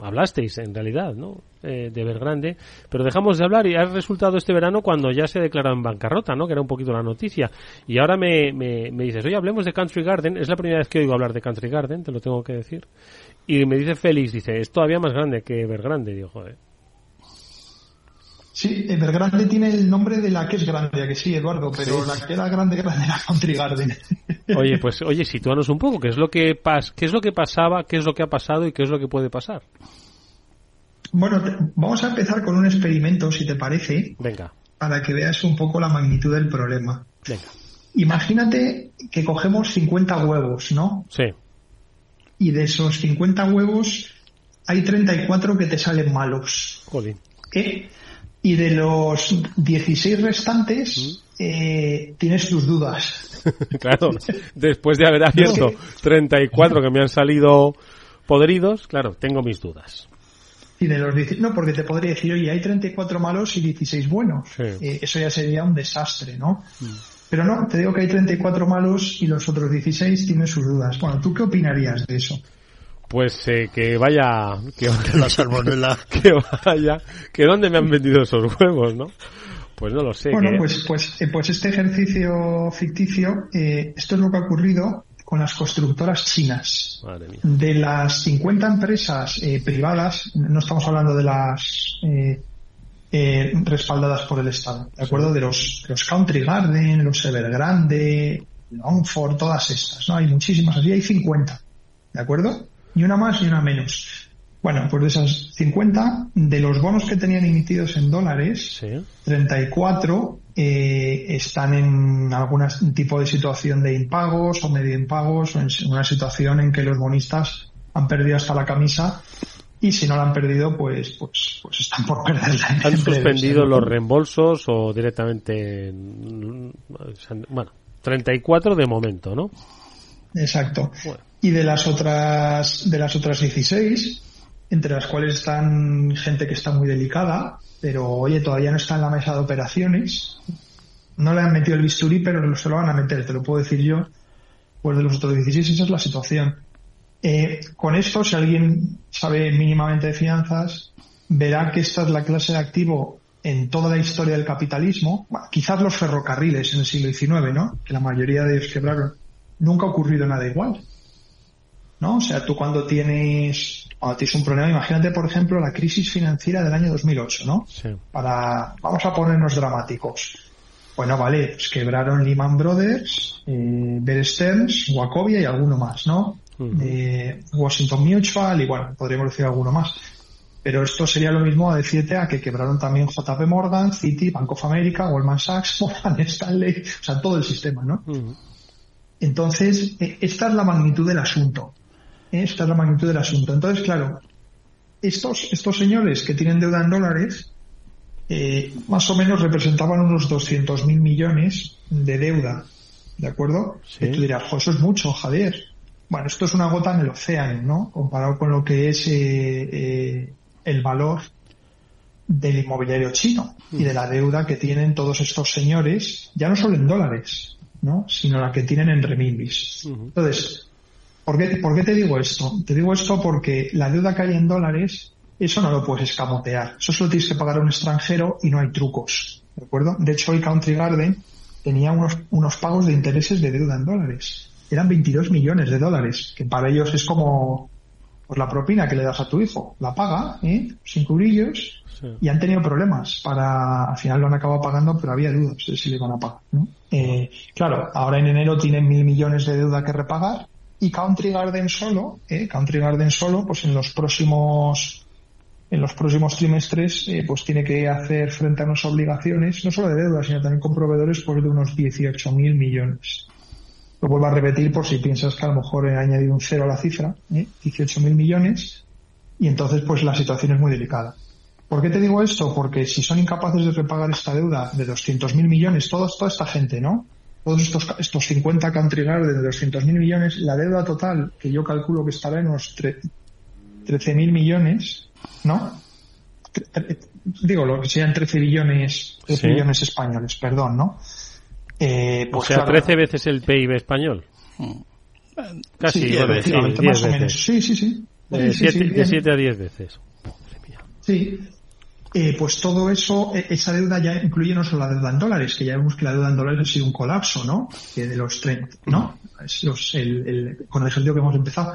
Hablasteis, en realidad, ¿no? Eh, de Evergrande. Pero dejamos de hablar y ha resultado este verano cuando ya se declaró en bancarrota, ¿no? Que era un poquito la noticia. Y ahora me, me, me dices, oye, hablemos de Country Garden. Es la primera vez que oigo hablar de Country Garden, te lo tengo que decir. Y me dice Félix, dice, es todavía más grande que Evergrande. Digo, joder. Sí, Evergrande tiene el nombre de la que es grande, que sí, Eduardo, pero la que era grande, grande era Country Garden. Oye, pues, oye, sitúanos un poco, ¿qué es lo que pas qué es lo que pasaba, qué es lo que ha pasado y qué es lo que puede pasar? Bueno, vamos a empezar con un experimento, si te parece. Venga. Para que veas un poco la magnitud del problema. Venga. Imagínate que cogemos 50 huevos, ¿no? Sí. Y de esos 50 huevos hay 34 que te salen malos. Jolín. ¿Eh? Y de los 16 restantes eh, tienes tus dudas. claro, después de haber abierto 34 que me han salido podridos, claro, tengo mis dudas. Y de los no, porque te podría decir, oye, hay 34 malos y 16 buenos. Eh, eso ya sería un desastre, ¿no? Mm. Pero no, te digo que hay 34 malos y los otros 16 tienen sus dudas. Bueno, ¿tú qué opinarías de eso? Pues eh, que vaya, que la salmonela, que vaya, que dónde me han vendido esos huevos, ¿no? Pues no lo sé. Bueno, pues, pues, eh, pues este ejercicio ficticio, eh, esto es lo que ha ocurrido con las constructoras chinas. Madre mía. De las 50 empresas privadas, no estamos hablando de las respaldadas por el Estado, ¿de acuerdo? De los, los Country Garden, los Evergrande, Longford, todas estas, ¿no? Hay muchísimas, así hay 50, ¿de acuerdo? Ni una más ni una menos. Bueno, pues de esas 50, de los bonos que tenían emitidos en dólares, 34 eh, están en algún tipo de situación de impagos o medio impagos o en una situación en que los bonistas han perdido hasta la camisa y si no la han perdido, pues, pues, pues están por perderla. Han suspendido los reembolsos o directamente, bueno, 34 de momento, ¿no? Exacto y de las otras de las otras 16 entre las cuales están gente que está muy delicada pero oye todavía no está en la mesa de operaciones no le han metido el bisturí pero se lo van a meter te lo puedo decir yo pues de los otros 16 esa es la situación eh, con esto si alguien sabe mínimamente de finanzas verá que esta es la clase de activo en toda la historia del capitalismo, quizás los ferrocarriles en el siglo XIX, ¿no? Que la mayoría de ellos quebraron. Nunca ha ocurrido nada igual. ¿No? O sea, tú cuando tienes, cuando tienes un problema, imagínate, por ejemplo, la crisis financiera del año 2008, ¿no? Para, vamos a ponernos dramáticos. Bueno, vale, pues quebraron Lehman Brothers, eh, Bear Stearns, Wacovia y alguno más, ¿no? eh, Washington Mutual y bueno, podríamos decir alguno más. Pero esto sería lo mismo a decirte a que quebraron también JP Morgan, Citi, Bank of America, Goldman Sachs, Morgan Stanley, o sea, todo el sistema, ¿no? Entonces, e, esta es la magnitud del asunto. Esta es la magnitud del asunto. Entonces, claro, estos, estos señores que tienen deuda en dólares, eh, más o menos representaban unos 200.000 millones de deuda. ¿De acuerdo? Y tú dirás, eso es mucho, Javier. Bueno, esto es una gota en el océano, ¿no? Comparado con lo que es eh, eh, el valor del inmobiliario chino y de la deuda que tienen todos estos señores, ya no solo en dólares, ¿no? Sino la que tienen en renminbis. Entonces, ¿por qué, ¿por qué te digo esto? Te digo esto porque la deuda que hay en dólares, eso no lo puedes escamotear. Eso solo tienes que pagar a un extranjero y no hay trucos. ¿De acuerdo? De hecho, hoy Country Garden tenía unos, unos pagos de intereses de deuda en dólares. Eran 22 millones de dólares, que para ellos es como pues la propina que le das a tu hijo. La paga, ¿eh? sin cubrillos, y han tenido problemas para, al final lo han acabado pagando, pero había dudas de si le iban a pagar. Eh, claro, ahora en enero tienen mil millones de deuda que repagar y Country Garden solo, eh, Country Garden solo, pues en los próximos en los próximos trimestres eh, pues tiene que hacer frente a unas obligaciones, no solo de deuda, sino también con proveedores por de unos 18 mil millones. Lo vuelvo a repetir por si piensas que a lo mejor he añadido un cero a la cifra, ¿eh? 18 mil millones, y entonces pues la situación es muy delicada. ¿Por qué te digo esto? Porque si son incapaces de repagar esta deuda de 200.000 millones, toda, toda esta gente, ¿no? Todos estos, estos 50 country garden de 200.000 millones, la deuda total, que yo calculo que estará en unos 13.000 millones, ¿no? Digo, lo que sean 13 billones, 13 billones españoles, perdón, ¿no? Eh, pues o sea, 13 veces el PIB español. Casi sí, 10 veces. más o menos. Sí, sí, sí. De 7 a 10 veces. Sí, eh, pues todo eso, e, esa deuda ya incluye no solo la deuda en dólares, que ya vemos que la deuda en dólares ha sido un colapso, ¿no? Que de los 30, ¿no? Es los, el, el, con el ejercicio que hemos empezado.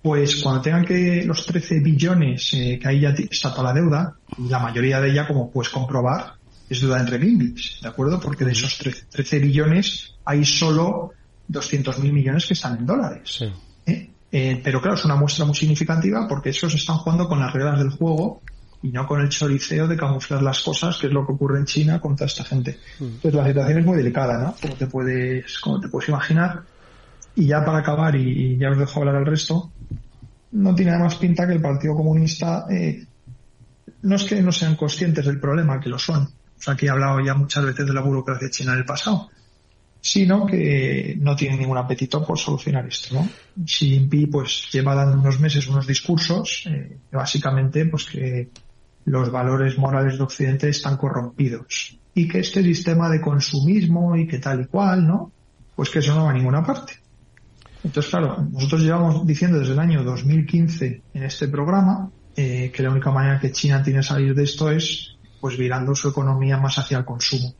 Pues cuando tengan que los 13 billones, eh, que ahí ya está toda la deuda, la mayoría de ella, como puedes comprobar, es deuda entre renminbis, ¿de acuerdo? Porque de esos 13, billones hay solo 200.000 millones que están en dólares. ¿eh? Eh, pero claro, es una muestra muy significativa porque esos están jugando con las reglas del juego y no con el choriceo de camuflar las cosas, que es lo que ocurre en China con toda esta gente. Entonces la situación es muy delicada, ¿no? Como te puedes, como te puedes imaginar. Y ya para acabar, y, ya os dejo hablar al resto, no tiene nada más pinta que el Partido Comunista, eh, no es que no sean conscientes del problema, que lo son. O sea, que he hablado ya muchas veces de la burocracia china en el pasado sino que no tiene ningún apetito por solucionar esto, ¿no? Xi Jinping pues lleva dando unos meses unos discursos, eh, básicamente pues que los valores morales de Occidente están corrompidos y que este sistema de consumismo y que tal y cual, ¿no? Pues que eso no va a ninguna parte. Entonces, claro, nosotros llevamos diciendo desde el año 2015 en este programa eh, que la única manera que China tiene de salir de esto es pues virando su economía más hacia el consumo.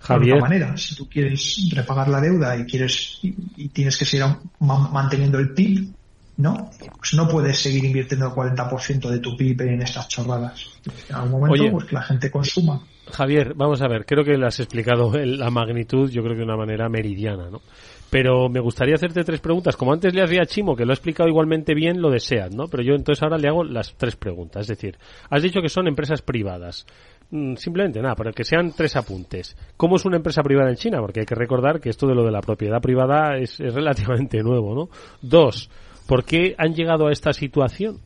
Javier. De manera, si tú quieres repagar la deuda y quieres y, tienes que seguir manteniendo el PIB, ¿no? Pues no puedes seguir invirtiendo el 40% de tu PIB en estas chorradas. En algún momento, pues que la gente consuma. Javier, vamos a ver, creo que le has explicado la magnitud, yo creo que de una manera meridiana, ¿no? Pero me gustaría hacerte tres preguntas. Como antes le hacía a Chimo, que lo ha explicado igualmente bien, lo deseas, ¿no? Pero yo entonces ahora le hago las tres preguntas. Es decir, has dicho que son empresas privadas. Mm, simplemente nada, para que sean tres apuntes. ¿Cómo es una empresa privada en China? Porque hay que recordar que esto de lo de la propiedad privada es, es relativamente nuevo, ¿no? Dos, ¿Por qué han llegado a esta situación?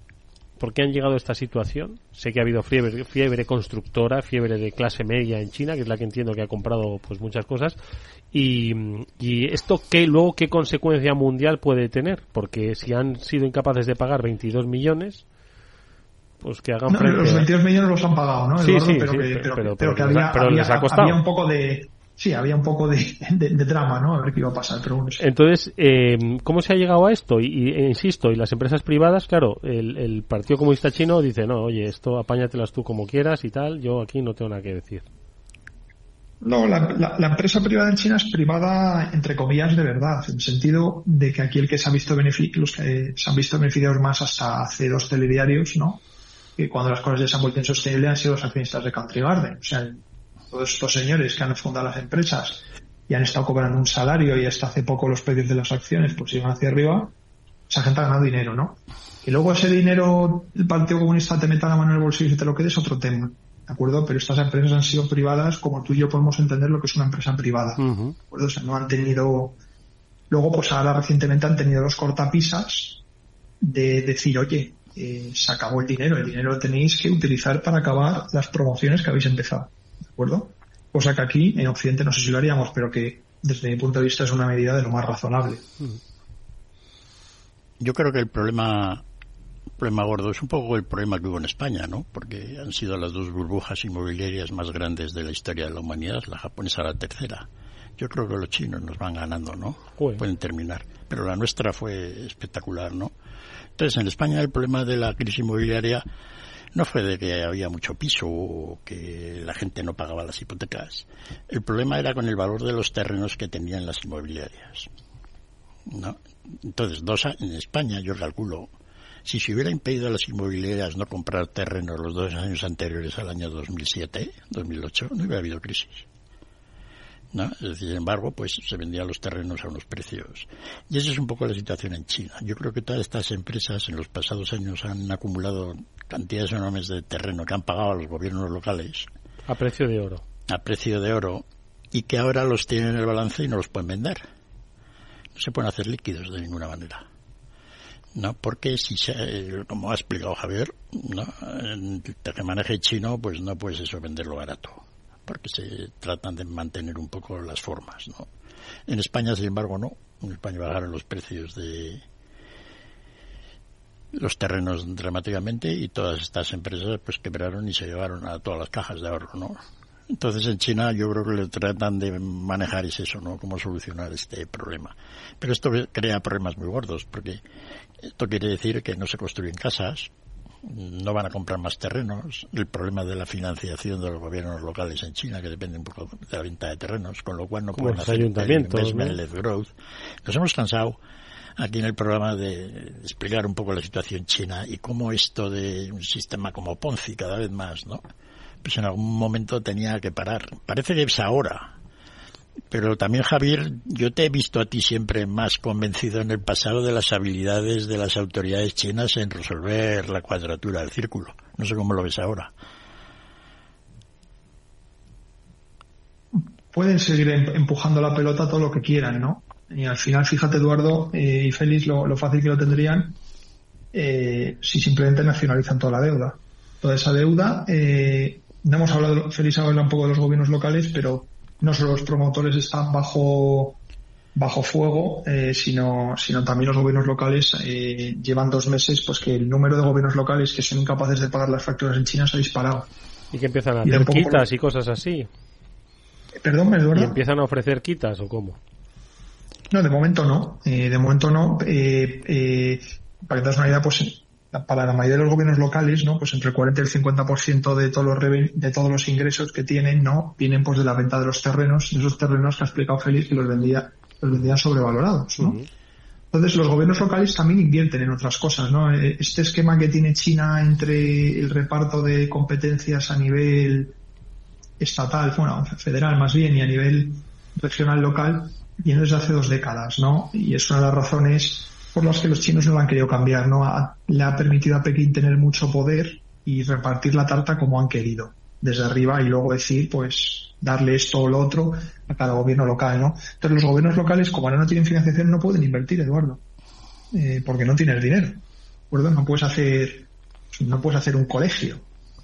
¿Por qué han llegado a esta situación? Sé que ha habido fiebre, fiebre constructora, fiebre de clase media en China, que es la que entiendo que ha comprado pues muchas cosas. Y, esto qué luego qué consecuencia mundial puede tener, porque si han sido incapaces de pagar 22 millones, pues que hagan Los 22 millones los han pagado, ¿no? sí, sí, pero, que, les ha costado. había un poco de sí, había un poco de, drama, ¿no? A ver qué iba a pasar, pero Entonces, eh, ¿cómo se ha llegado a esto? Y, e insisto, y las empresas privadas, claro, el, Partido Comunista Chino dice, no, oye, esto apáñatelas tú como quieras y tal, yo aquí no tengo nada que decir. No, la, empresa privada en China es privada, entre comillas, de verdad, en el sentido de que aquí el que se ha visto los que se han visto beneficiados más hasta hace dos telediarios, ¿no? Que cuando las cosas ya se han vuelto insostenibles han sido los accionistas de Country Garden. O sea, todos estos señores que han fundado las empresas y han estado cobrando un salario y hasta hace poco los precios de las acciones pues iban hacia arriba, esa gente ha ganado dinero, ¿no? Y luego ese dinero el Partido Comunista te meta la mano en el bolsillo y te lo quede es otro tema, ¿de acuerdo? Pero estas empresas han sido privadas como tú y yo podemos entender lo que es una empresa privada, ¿de acuerdo? O sea, no han tenido Luego, pues ahora recientemente han tenido los cortapisas de decir, oye, eh, se acabó el dinero, el dinero lo tenéis que utilizar para acabar las promociones que habéis empezado. ¿De acuerdo? Cosa que aquí, en Occidente, no sé si lo haríamos, pero que desde mi punto de vista es una medida de lo más razonable. Yo creo que el problema problema gordo es un poco el problema que hubo en España, ¿no? Porque han sido las dos burbujas inmobiliarias más grandes de la historia de la humanidad, la japonesa la tercera. Yo creo que los chinos nos van ganando, ¿no? Pueden terminar. Pero la nuestra fue espectacular, ¿no? Entonces, en España el problema de la crisis inmobiliaria no fue de que había mucho piso o que la gente no pagaba las hipotecas. El problema era con el valor de los terrenos que tenían las inmobiliarias. ¿no? Entonces, dos en España, yo calculo, si se hubiera impedido a las inmobiliarias no comprar terrenos los dos años anteriores al año 2007, 2008, no hubiera habido crisis. ¿No? Sin embargo, pues se vendían los terrenos a unos precios. Y esa es un poco la situación en China. Yo creo que todas estas empresas en los pasados años han acumulado cantidades enormes de terreno que han pagado a los gobiernos locales. A precio de oro. A precio de oro. Y que ahora los tienen en el balance y no los pueden vender. No se pueden hacer líquidos de ninguna manera. ¿no? Porque si se, como ha explicado Javier, ¿no? El maneje chino, pues no puedes eso venderlo barato porque se tratan de mantener un poco las formas, ¿no? En España, sin embargo, no. En España bajaron los precios de los terrenos dramáticamente y todas estas empresas pues quebraron y se llevaron a todas las cajas de ahorro, ¿no? Entonces en China yo creo que le tratan de manejar es eso, ¿no? Cómo solucionar este problema. Pero esto crea problemas muy gordos porque esto quiere decir que no se construyen casas, no van a comprar más terrenos. El problema de la financiación de los gobiernos locales en China, que depende un poco de la venta de terrenos, con lo cual no pueden hacer ayuntamientos, growth. Nos hemos cansado aquí en el programa de explicar un poco la situación china y cómo esto de un sistema como Ponzi cada vez más, ¿no? Pues en algún momento tenía que parar. Parece que es ahora, pero también, Javier, yo te he visto a ti siempre más convencido en el pasado de las habilidades de las autoridades chinas en resolver la cuadratura del círculo. No sé cómo lo ves ahora. Pueden seguir em-, empujando la pelota todo lo que quieran, ¿no? Y al final, fíjate, Eduardo eh, y Félix, lo, fácil que lo tendrían eh, si simplemente nacionalizan toda la deuda. Toda esa deuda, eh, no hemos hablado, Félix habla un poco de los gobiernos locales, pero no solo los promotores están bajo bajo fuego, eh, sino, sino también los gobiernos locales eh, llevan dos meses pues que el número de gobiernos locales que son incapaces de pagar las facturas en China se ha disparado. Y que empiezan a hacer quitas y cosas así. Perdón, ¿Y empiezan a ofrecer quitas o cómo? No, de momento no. Eh, de momento no. para que te das una idea, pues para la mayoría de los gobiernos locales, ¿no? Pues entre el 40 y el 50% de todos los de todos los ingresos que tienen, ¿no? Vienen pues de la venta de los terrenos, de esos terrenos que ha explicado Félix que los vendía, los vendían sobrevalorados, ¿no? Entonces los gobiernos locales también invierten en otras cosas, ¿no? Eh, este esquema que tiene China entre el reparto de competencias a nivel estatal, bueno, federal más bien, y a nivel regional local, viene desde hace dos décadas, ¿no? Y es una de las razones por las que los chinos no lo han querido cambiar, ¿no? le ha permitido a Pekín tener mucho poder y repartir la tarta como han querido, desde arriba y luego decir, pues, darle esto o lo otro a cada gobierno local, ¿no? Entonces los gobiernos locales, como ahora no tienen financiación, no pueden invertir, Eduardo, eh, porque no tienen dinero, ¿de acuerdo? No puedes hacer, no puedes hacer un colegio,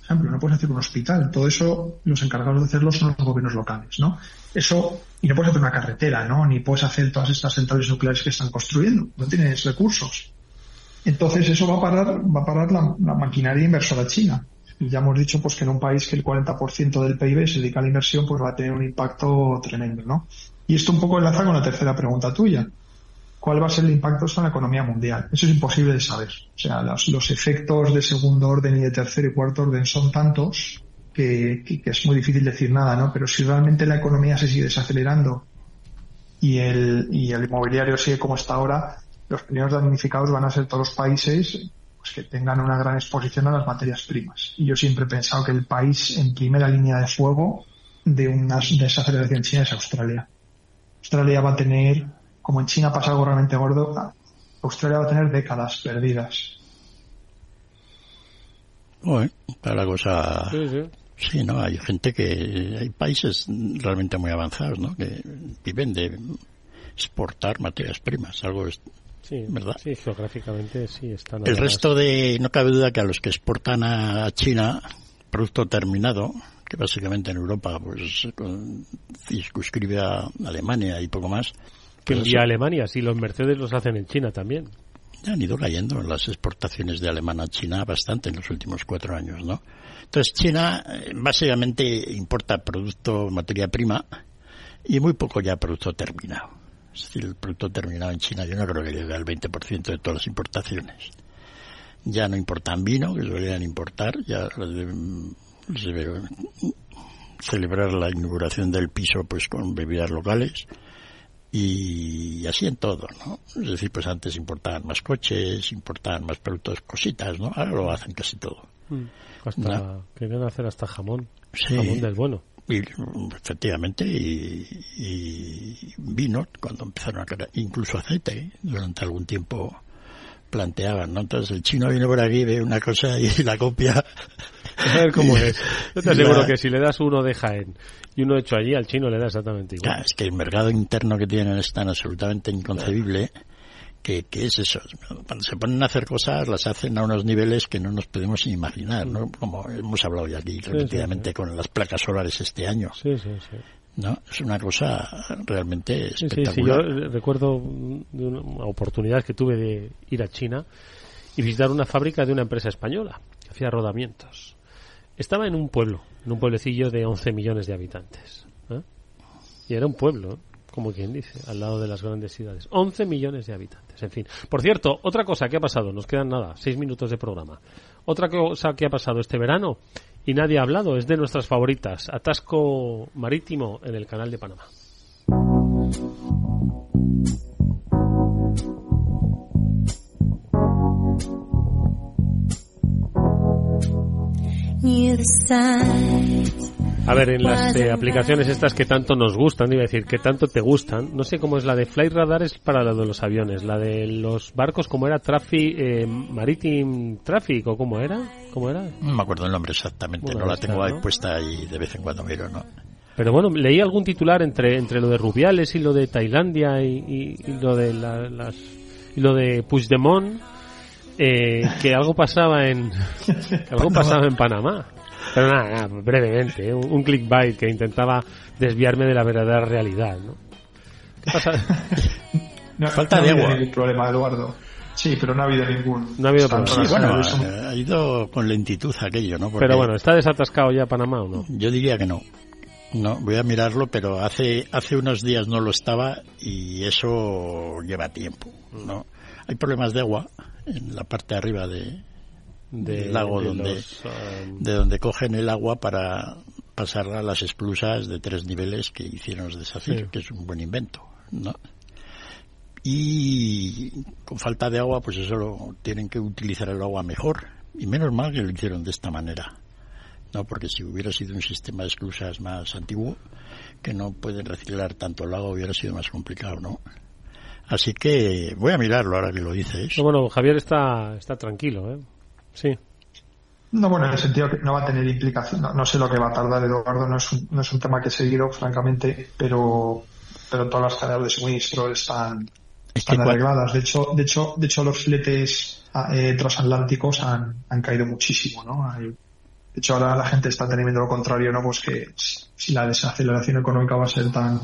ejemplo, no puedes hacer un hospital. Todo eso, los encargados de hacerlo son los gobiernos locales, ¿no? Eso, y no puedes hacer una carretera, ¿no? Ni puedes hacer todas estas centrales nucleares que están construyendo. No tienes recursos. Entonces eso va a parar, va a parar la, maquinaria inversora china. Ya hemos dicho pues que en un país que el 40% del PIB se dedica a la inversión, pues va a tener un impacto tremendo, ¿no? Y esto un poco enlaza con la tercera pregunta tuya cuál va a ser el impacto en la economía mundial. Eso es imposible de saber. O sea, los, efectos de segundo orden y de tercer y cuarto orden son tantos que, es muy difícil decir nada, ¿no? Pero si realmente la economía se sigue desacelerando y el, y el inmobiliario sigue como está ahora, los primeros damnificados van a ser todos los países pues, que tengan una gran exposición a las materias primas. Y yo siempre he pensado que el país en primera línea de fuego de una desaceleración china es Australia. Australia va a tener como en China pasa algo realmente gordo, Australia va a tener décadas perdidas. Bueno, está la cosa. Sí, ¿no? Hay gente que. Hay países realmente muy avanzados, ¿no? Que viven de exportar materias primas, algo Sí, ¿verdad? Sí, geográficamente sí están. El resto de, no cabe duda que a los que exportan a China producto terminado, que básicamente en Europa pues circunscribe a Alemania y poco más. Que envía a Alemania, si los Mercedes los hacen en China también. Ya han ido cayendo las exportaciones de Alemania a China bastante en los últimos cuatro años, ¿no? Entonces China eh, básicamente importa producto, materia prima y muy poco ya producto terminado. Es decir, el producto terminado en China yo no creo que llegue al 20% de todas las importaciones. Ya no importan vino, que deberían importar, ya se debe celebrar la inauguración del piso pues con bebidas locales y así en todo, ¿no? Es decir, pues antes importaban más coches, importaban más productos, cositas, ¿no? Ahora lo hacen casi todo. Mm. Hasta, querían hacer hasta jamón, jamón del bueno. Y, efectivamente, y, vino, cuando empezaron a crear, incluso aceite, durante algún tiempo planteaban, ¿no? Entonces el chino viene por aquí, ve una cosa y la copia. A ver cómo es. Yo te aseguro que si le das uno de Jaén y uno hecho allí, al chino le da exactamente igual. es que el mercado interno que tienen es tan absolutamente inconcebible que, es eso. Cuando se ponen a hacer cosas, las hacen a unos niveles que no nos podemos imaginar, ¿no? Como hemos hablado ya aquí repetidamente con las placas solares este año. Sí, sí, sí. ¿no? Es una cosa realmente espectacular. Sí, sí, yo recuerdo de una oportunidad que tuve de ir a China y visitar una fábrica de una empresa española que hacía rodamientos. Estaba en un pueblo, en un pueblecillo de 11 millones de habitantes. ¿eh? Y era un pueblo, como quien dice, al lado de las grandes ciudades. 11 millones de habitantes, en fin. Por cierto, otra cosa que ha pasado, nos quedan nada, seis minutos de programa. Otra cosa que ha pasado este verano y nadie ha hablado, es de nuestras favoritas, Atasco Marítimo en el Canal de Panamá. A ver, en las eh, aplicaciones estas que tanto nos gustan, iba a decir, que tanto te gustan, no sé cómo es la de Flight Radar es para la de los aviones, la de los barcos, ¿cómo era? Traffic, eh, Maritime Traffic, ¿o cómo era? ¿Cómo era? No me acuerdo el nombre exactamente, no la tengo ahí puesta y de vez en cuando miro, ¿no? Pero bueno, leí algún titular entre, entre lo de Rubiales y lo de Tailandia y, lo de las y lo de Puigdemont, eh, que algo pasaba en algo pasaba en Panamá. Pero nada, brevemente, ¿eh? un, clickbait que intentaba desviarme de la verdadera realidad, ¿no? ¿Qué pasa? Falta de agua. el problema, Eduardo. Sí, pero no ha habido ningún. No ha habido problema. Sí, bueno, ha, ido con lentitud aquello, ¿no? pero bueno, ¿está desatascado ya Panamá o no? Yo diría que no. No, voy a mirarlo, pero hace hace unos días no lo estaba y eso lleva tiempo, ¿no? Hay problemas de agua en la parte de arriba de, del lago donde um, de donde cogen el agua para pasarla a las esplusas de tres niveles que hicieron los desafíos, que es un buen invento, ¿no? Y con falta de agua, pues eso lo, tienen que utilizar el agua mejor. Y menos mal que lo hicieron de esta manera. No, porque si hubiera sido un sistema de esclusas más antiguo, que no pueden reciclar tanto el agua, hubiera sido más complicado, ¿no? Así que voy a mirarlo ahora que lo dices. bueno, Javier está, está tranquilo, ¿eh? Sí. No, bueno, en el sentido que no va a tener implicación. No, sé lo que va a tardar Eduardo, no es un, no es un tema que he seguido, francamente, pero, pero todas las cadenas de suministro están, están arregladas. De hecho, de hecho, de hecho, los fletes ah, eh, transatlánticos han, han caído muchísimo, ¿no? de hecho, ahora la gente está teniendo lo contrario, ¿no? Pues que si la desaceleración económica va a ser tan,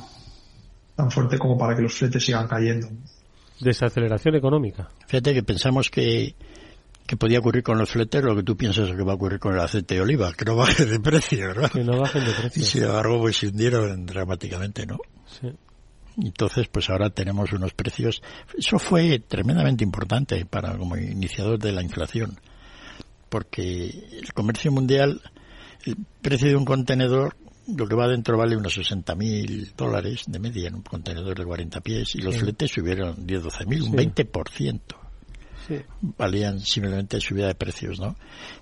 tan fuerte como para que los fletes sigan cayendo. Desaceleración económica. Fíjate que pensamos que que podía ocurrir con los fletes lo que tú piensas que va a ocurrir con el aceite de oliva, que no baje de precio, ¿verdad? Que no bajen de precio. Y sin embargo, pues se hundieron dramáticamente, ¿no? Sí. Entonces, pues ahora tenemos unos precios. Eso fue tremendamente importante para como iniciador de la inflación, porque el comercio mundial, el precio de un contenedor, lo que va adentro vale unos 60.000 dólares de media en un contenedor de 40 pies, y los fletes subieron 10-12.000, mil, un 20% valían simplemente subida de precios, ¿no?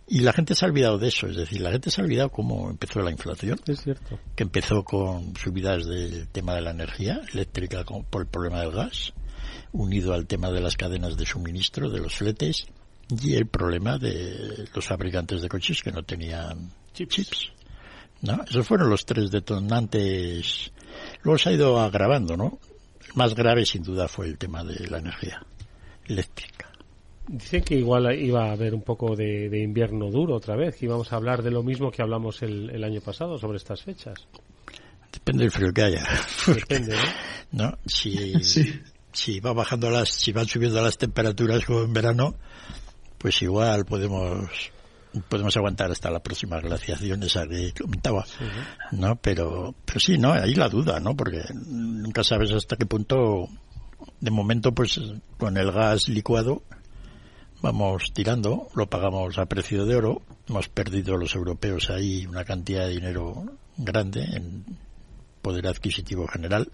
Y la gente se ha olvidado de eso, es decir, la gente se ha olvidado cómo empezó la inflación. Es cierto. Que empezó con subidas del tema de la energía eléctrica por el problema del gas, unido al tema de las cadenas de suministro, de los fletes, y el problema de los fabricantes de coches que no tenían chips. ¿no? Esos fueron los tres detonantes. Luego se ha ido agravando, ¿no? más grave sin duda fue el tema de la energía eléctrica. Dicen que igual iba a haber un poco de, invierno duro otra vez, que íbamos a hablar de lo mismo que hablamos el, año pasado sobre estas fechas. Depende del frío que haya. Depende, ¿no? Si, si va bajando las, si van subiendo las temperaturas como en verano, pues igual podemos podemos aguantar hasta la próxima glaciación esa que comentaba, ¿no? Pero, pero sí, ¿no? Ahí la duda, ¿no? Porque nunca sabes hasta qué punto, de momento, pues con el gas licuado, vamos tirando, lo pagamos a precio de oro, hemos perdido los europeos ahí una cantidad de dinero grande en poder adquisitivo general,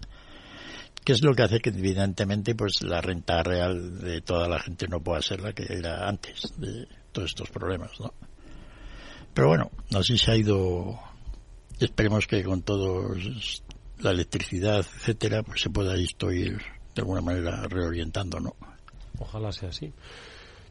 que es lo que hace que evidentemente pues la renta real de toda la gente no pueda ser la que era antes de todos estos problemas, ¿no? Pero bueno, así se ha ido, esperemos que con todo la electricidad, etcétera, pues se pueda esto ir de alguna manera reorientando, ¿no? Ojalá sea así.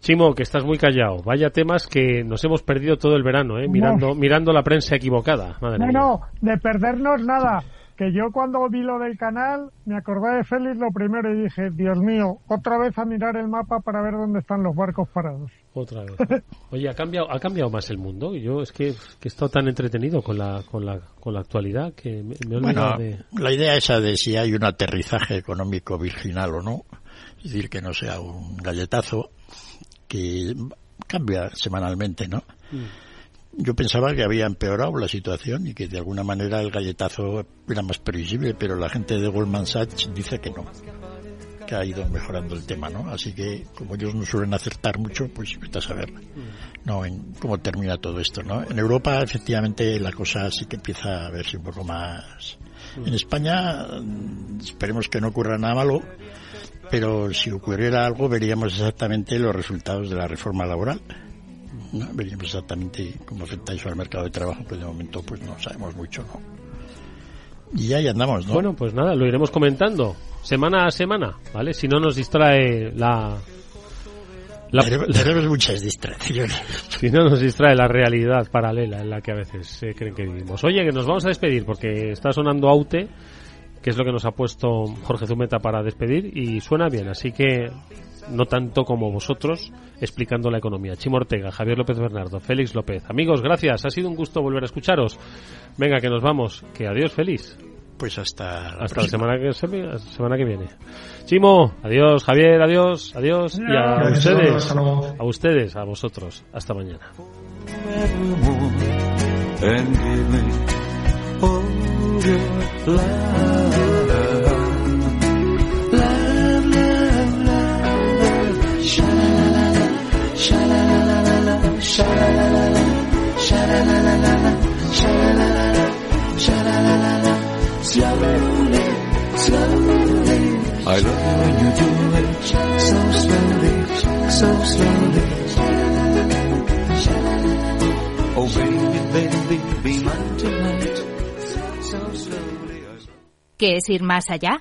Chimo, que estás muy callado. Vaya temas que nos hemos perdido todo el verano, ¿eh? Mirando, mirando la prensa equivocada. no, no, de perdernos nada. Que yo cuando vi lo del canal me acordé de Félix lo primero y dije, Dios mío, otra vez a mirar el mapa para ver dónde están los barcos parados. Otra vez. Oye, ¿ha cambiado, ha cambiado más el mundo? Yo es que, que he estado tan entretenido con la, con la, con la actualidad que me, he olvidado de... La idea esa de si hay un aterrizaje económico virginal o no, es decir, que no sea un galletazo, que cambia semanalmente, ¿no? Mm. Yo pensaba que había empeorado la situación y que de alguna manera el galletazo era más previsible, pero la gente de Goldman Sachs dice que no, que ha ido mejorando el tema, ¿no? Así que como ellos no suelen acertar mucho, pues vete a saber, ¿no? En cómo termina todo esto, ¿no? En Europa efectivamente la cosa sí que empieza a verse un poco más. En España esperemos que no ocurra nada malo pero si ocurriera algo veríamos exactamente los resultados de la reforma laboral. ¿no? Veríamos exactamente cómo afecta eso al mercado de trabajo, que de momento pues no sabemos mucho, ¿no? Y ahí andamos, ¿no? Bueno, pues nada, lo iremos comentando semana a semana, ¿vale? Si no nos distrae la... la... Tenemos muchas distracciones. Si no nos distrae la realidad paralela en la que a veces se creen que vivimos. Oye, que nos vamos a despedir porque está sonando Aute que es lo que nos ha puesto Jorge Zumeta para despedir y suena bien, así que no tanto como vosotros explicando la economía. Chimo Ortega, Javier López Bernardo, Félix López. Amigos, gracias, ha sido un gusto volver a escucharos. Venga, que nos vamos, que adiós, feliz. Pues hasta hasta la semana que, semana que viene. Chimo, adiós, Javier, adiós, adiós y a ustedes, a ustedes, a vosotros. Hasta mañana. I love you when you do it so slowly, so slowly. Oh baby, baby, be mine tonight. So slowly. ¿Qué es ir más allá?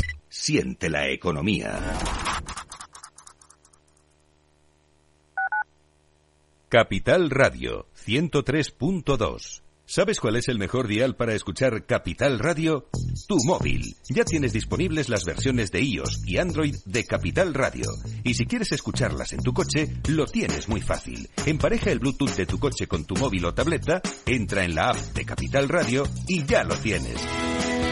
Siente la economía. Capital Radio 103.2. ¿Sabes cuál es el mejor dial para escuchar Capital Radio? Tu móvil. Ya tienes disponibles las versiones de iOS y Android de Capital Radio. Y si quieres escucharlas en tu coche, lo tienes muy fácil. Empareja el Bluetooth de tu coche con tu móvil o tableta, entra en la app de Capital Radio y ya lo tienes.